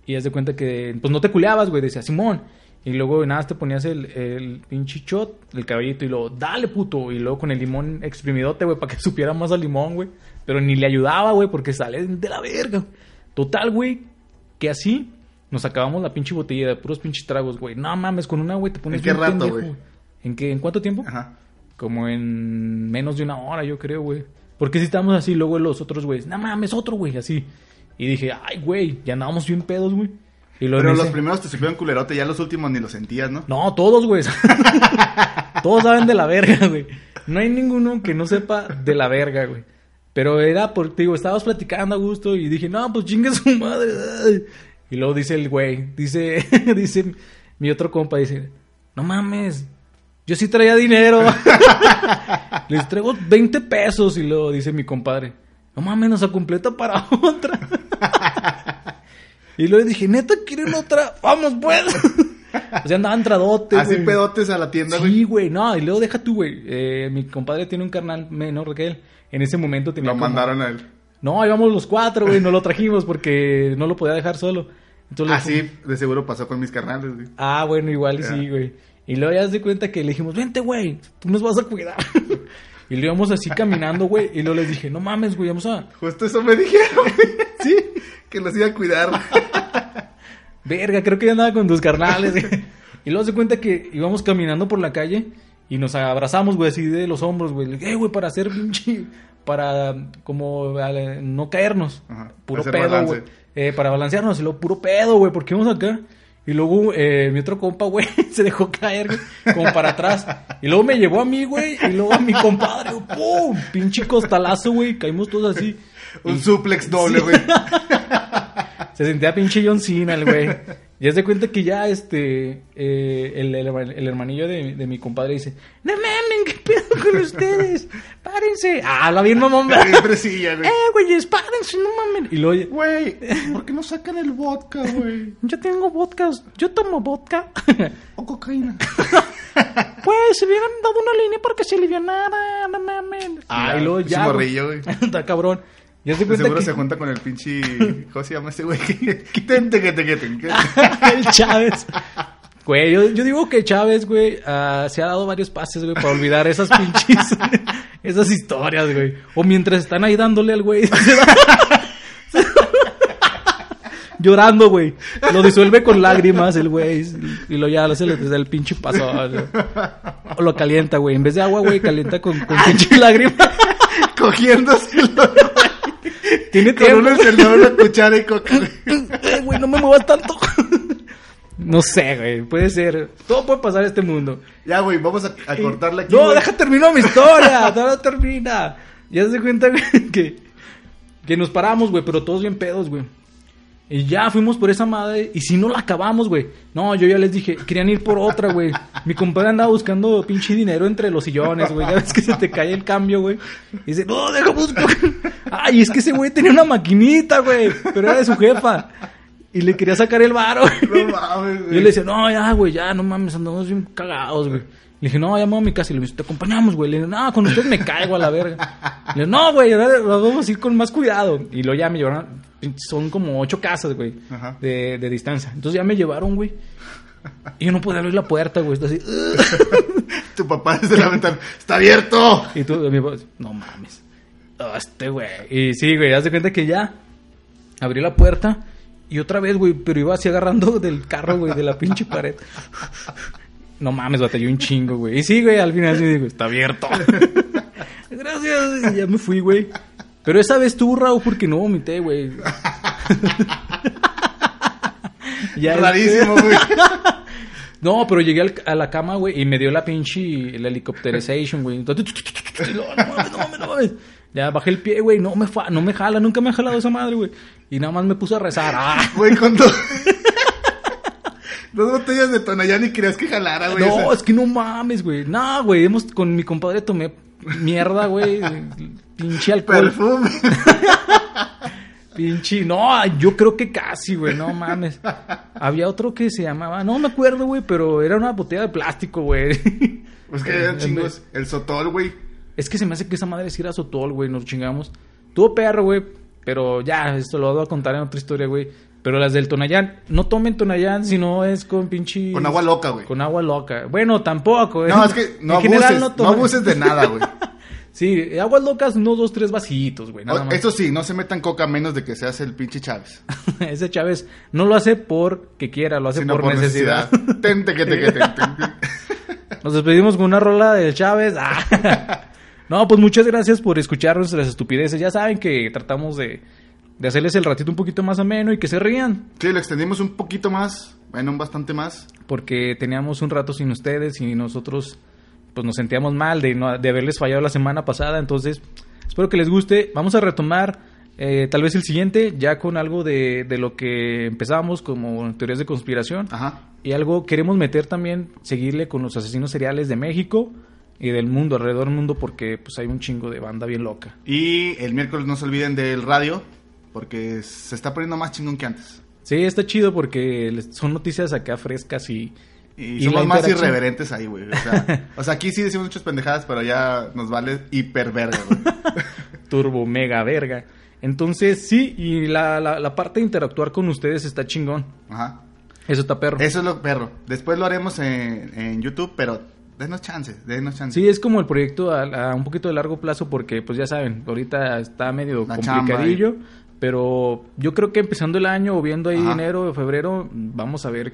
Y haz de cuenta que, pues no te culeabas, güey, decía Simón. Y luego nada te ponías el, el pinche shot, el caballito, y luego, dale, puto. Y luego con el limón exprimidote, güey, para que supiera más al limón, güey. Pero ni le ayudaba, güey, porque sale de la verga. Total, güey, que así nos acabamos la pinche botella de puros pinches tragos, güey. No mames, con una, güey, te pones ¿En qué rato, güey? ¿En qué? ¿En cuánto tiempo? Ajá. Como en menos de una hora, yo creo, güey. Porque si estábamos así, luego los otros güeyes, no mames, otro güey, así. Y dije, ay, güey, ya andábamos bien pedos, güey. Y luego Pero los primeros te supieron culerote, ya los últimos ni los sentías, ¿no? No, todos, güey. todos saben de la verga, güey. No hay ninguno que no sepa de la verga, güey. Pero era por, te digo, estabas platicando a gusto y dije, no, pues chingue su madre. Y luego dice el güey, dice, dice mi otro compa, dice, no mames, yo sí traía dinero. Les traigo 20 pesos. Y luego dice mi compadre, no mames, nos completa para otra. y luego dije, neta, ¿quieren otra? Vamos, pues. o sea, andaban tradotes, Así pedotes a la tienda, güey. Sí, güey, no, y luego deja tú, güey. Eh, mi compadre tiene un carnal menor que él. En ese momento tenía Lo como- mandaron a él. No, íbamos los cuatro, güey, no lo trajimos porque no lo podía dejar solo. Entonces, Así de seguro pasó con mis carnales, güey. Ah, bueno, igual sí, güey. Y luego ya se de cuenta que le dijimos, vente, güey, tú nos vas a cuidar. y le íbamos así caminando, güey. Y luego les dije, no mames, güey, vamos a... Justo eso me dijeron, güey. Sí, que los iba a cuidar. Verga, creo que ya andaba con tus carnales. güey. y luego se cuenta que íbamos caminando por la calle y nos abrazamos, güey, así de los hombros, güey. Le dije, "Eh, güey, para hacer pinche... Para como no caernos. Ajá, Puro pedo, balance. güey. Eh, para balancearnos. Y luego puro pedo, güey, porque vamos acá. Y luego eh, mi otro compa, güey, se dejó caer, güey, como para atrás. Y luego me llevó a mí, güey, y luego a mi compadre, güey, ¡pum! Pinche costalazo, güey. Caímos todos así. Un suplex doble, Sí. güey. Se sentía pinche John Cena, el güey. Ya se cuenta que ya este eh, el, el, el hermanillo de, de mi compadre dice, no mamen, qué pedo con ustedes, párense. Ah, la bien mamón. Siempre sí, ya, güey. Eh, güeyes, párense, no mamen. Y luego, Güey, ¿por qué no sacan el vodka, güey? yo tengo vodka, yo tomo vodka. O cocaína. Pues, se hubieran dado una línea porque se alivianara, no mamen. Ah, y luego ya. güey. güey. Está cabrón. Cuenta seguro que... se junta con el pinche. ¿Cómo se llama ese güey? Quítente, que te quiten. el Chávez. Güey, yo, yo digo que Chávez, güey, ah, se ha dado varios pases, güey, para olvidar esas pinches, esas historias, güey. O mientras están ahí dándole al güey. Llorando, güey. Lo disuelve con lágrimas el güey. Y lo ya se le da el pinche paso. O lo calienta, güey. En vez de agua, güey, calienta con, con pinche lágrimas. Cogiéndoselo. Tiene Con tiempo. un encendedor, una cuchara y coca. Eh, güey, no me muevas tanto. No sé, güey. Puede ser. Todo puede pasar en este mundo. Ya, güey, vamos a, a cortarle aquí. No, güey. deja terminar mi historia. No, no termina. Ya se cuenta, güey, que, que nos paramos, güey, pero todos bien pedos, güey. Y ya fuimos por esa madre. Y si no la acabamos, güey. No, yo ya les dije, querían ir por otra, güey. Mi compadre andaba buscando pinche dinero entre los sillones, güey. Ya ves que se te cae el cambio, güey. Y dice, no, deja busco. Ay, es que ese güey tenía una maquinita, güey. Pero era de su jefa. Y le quería sacar el varo, güey. No mames, Y güey. yo le decía, no, ya, güey, ya, no mames, andamos bien cagados, güey. Le dije, no, voy a mi casa. Y le dije, te acompañamos, güey. Le dije, no, con usted me caigo a la verga. Le dije, no, güey, ahora vamos a ir con más cuidado. Y luego ya me llevaron, son como ocho casas, güey, de, de distancia. Entonces ya me llevaron, güey. Y yo no podía abrir la puerta, güey. Así, Tu papá desde la ventana. ¡Está abierto! y tú, mi papá, no mames. Oh, este, güey. Y sí, güey, haz de cuenta que ya abrí la puerta. Y otra vez, güey, pero iba así agarrando del carro, güey, de la pinche pared. No mames, batalló un chingo, güey. Y sí, güey, al final sí digo, está abierto. Gracias. Y ya me fui, güey. Pero esa vez estuvo raro porque no vomité, güey. Ya, Rarísimo, güey. no, pero llegué al- a la cama, güey, y me dio la pinche el helicopterization, güey. Entonces, no, no mames, no mames, no mames. Ya bajé el pie, güey, no me fa- no me jala, nunca me ha jalado esa madre, güey. Y nada más me puse a rezar. Ah. Güey, con dos... Dos botellas de Tonayán y creías que jalara, güey. No, es que no mames, güey. No, güey, hemos con mi compadre tomé mierda, güey. Pinche alcohol. Perfume. Pinche, no, yo creo que casi, güey, no mames. Había otro que se llamaba, no me acuerdo, güey, pero era una botella de plástico, güey. Pues que eran chingos. El sotol, güey. Es que se me hace que esa madre sí era sotol, güey, nos chingamos. Tuvo perro, güey, pero ya, esto lo voy a contar en otra historia, güey. Pero las del Tonayán, no tomen Tonayán si no es con pinche... Con agua loca, güey. Con agua loca. Bueno, tampoco, güey. No, es que no En general abuses. No, tomen. abuses de nada, güey. Sí, aguas locas, unos dos, tres vasitos, güey, nada O- más. Eso sí, no se metan coca menos de que seas el pinche Chávez. Ese Chávez no lo hace porque quiera, lo hace Sino por, necesidad. Tente que te que te. Nos despedimos con una rola del Chávez. Ah. No, pues muchas gracias por escuchar nuestras estupideces. Ya saben que tratamos de, de hacerles el ratito un poquito más ameno y que se rían. Sí, lo extendimos un poquito más. Bueno, bastante más. Porque teníamos un rato sin ustedes y nosotros pues nos sentíamos mal de, no, de haberles fallado la semana pasada. Entonces, espero que les guste. Vamos a retomar eh, tal vez el siguiente ya con algo de, de lo que empezamos como teorías de conspiración. Ajá. Y algo queremos meter también, seguirle con los asesinos seriales de México y del mundo, alrededor del mundo, porque pues hay un chingo de banda bien loca. Y el miércoles no se olviden del radio. Porque se está poniendo más chingón que antes. Sí, está chido porque son noticias acá frescas y... Y, Y somos más irreverentes ahí, güey. O sea, o sea, aquí sí decimos muchas pendejadas, pero ya nos vale hiperverga, güey. turbo mega verga. Entonces, sí, y la, la, la parte de interactuar con ustedes está chingón. Ajá. Eso está perro. Eso es lo perro. Después lo haremos en, en YouTube, pero denos chance, denos chance. Sí, es como el proyecto a, a un poquito de largo plazo porque, pues ya saben, ahorita está medio La complicadillo. Pero yo creo que empezando el año o viendo ahí Ajá. enero o febrero, vamos a ver.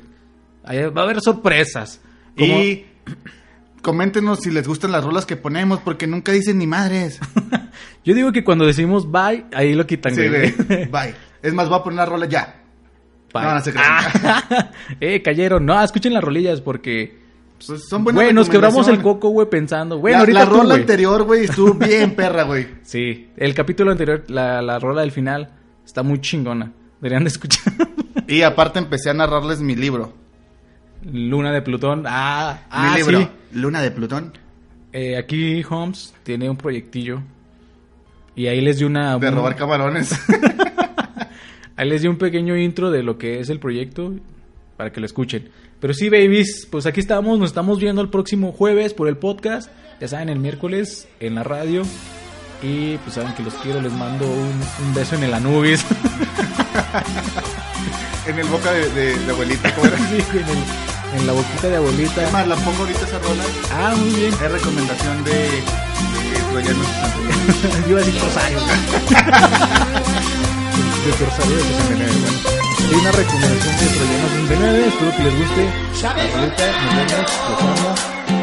Ahí va a haber sorpresas. Y coméntenos si les gustan las rolas que ponemos, porque nunca dicen ni madres. Yo digo que cuando decimos bye, ahí lo quitan. Sí, güey. güey. Bye. Es más, voy a poner la rola ya. Bye. No, no se. Ah, eh, cayeron. No, escuchen las rolillas porque... Pues son buenas Güey, nos quebramos el coco, güey, pensando. Bueno, la, ahorita la tú, rola güey. anterior, güey, estuvo bien perra, güey. Sí, el capítulo anterior, la, la rola del final, está muy chingona. Deberían de escuchar. Y aparte empecé a narrarles mi libro. Luna de Plutón. Ah, ah mi libro, sí. Luna de Plutón. Eh, aquí Holmes tiene un proyectillo. Y ahí les di una... De robar camarones. Ahí les di un pequeño intro de lo que es el proyecto para que lo escuchen. Pero sí, babies, pues aquí estamos, nos estamos viendo el próximo jueves por el podcast. Ya saben, el miércoles en la radio. Y pues saben que los quiero, les mando un, un beso en el Anubis. en el boca de, de- de abuelita. ¿cómo era? Sí, en, el- en la boquita de abuelita. Es más, la pongo ahorita esa rola. Ah, muy bien. Es recomendación de, de Troyanos Santoyanos. Yo iba a decir Rosario. de Rosario de 69. Bueno, hay una recomendación de Troyanos 69. Espero que les guste. Ahorita nos vemos. Los amo.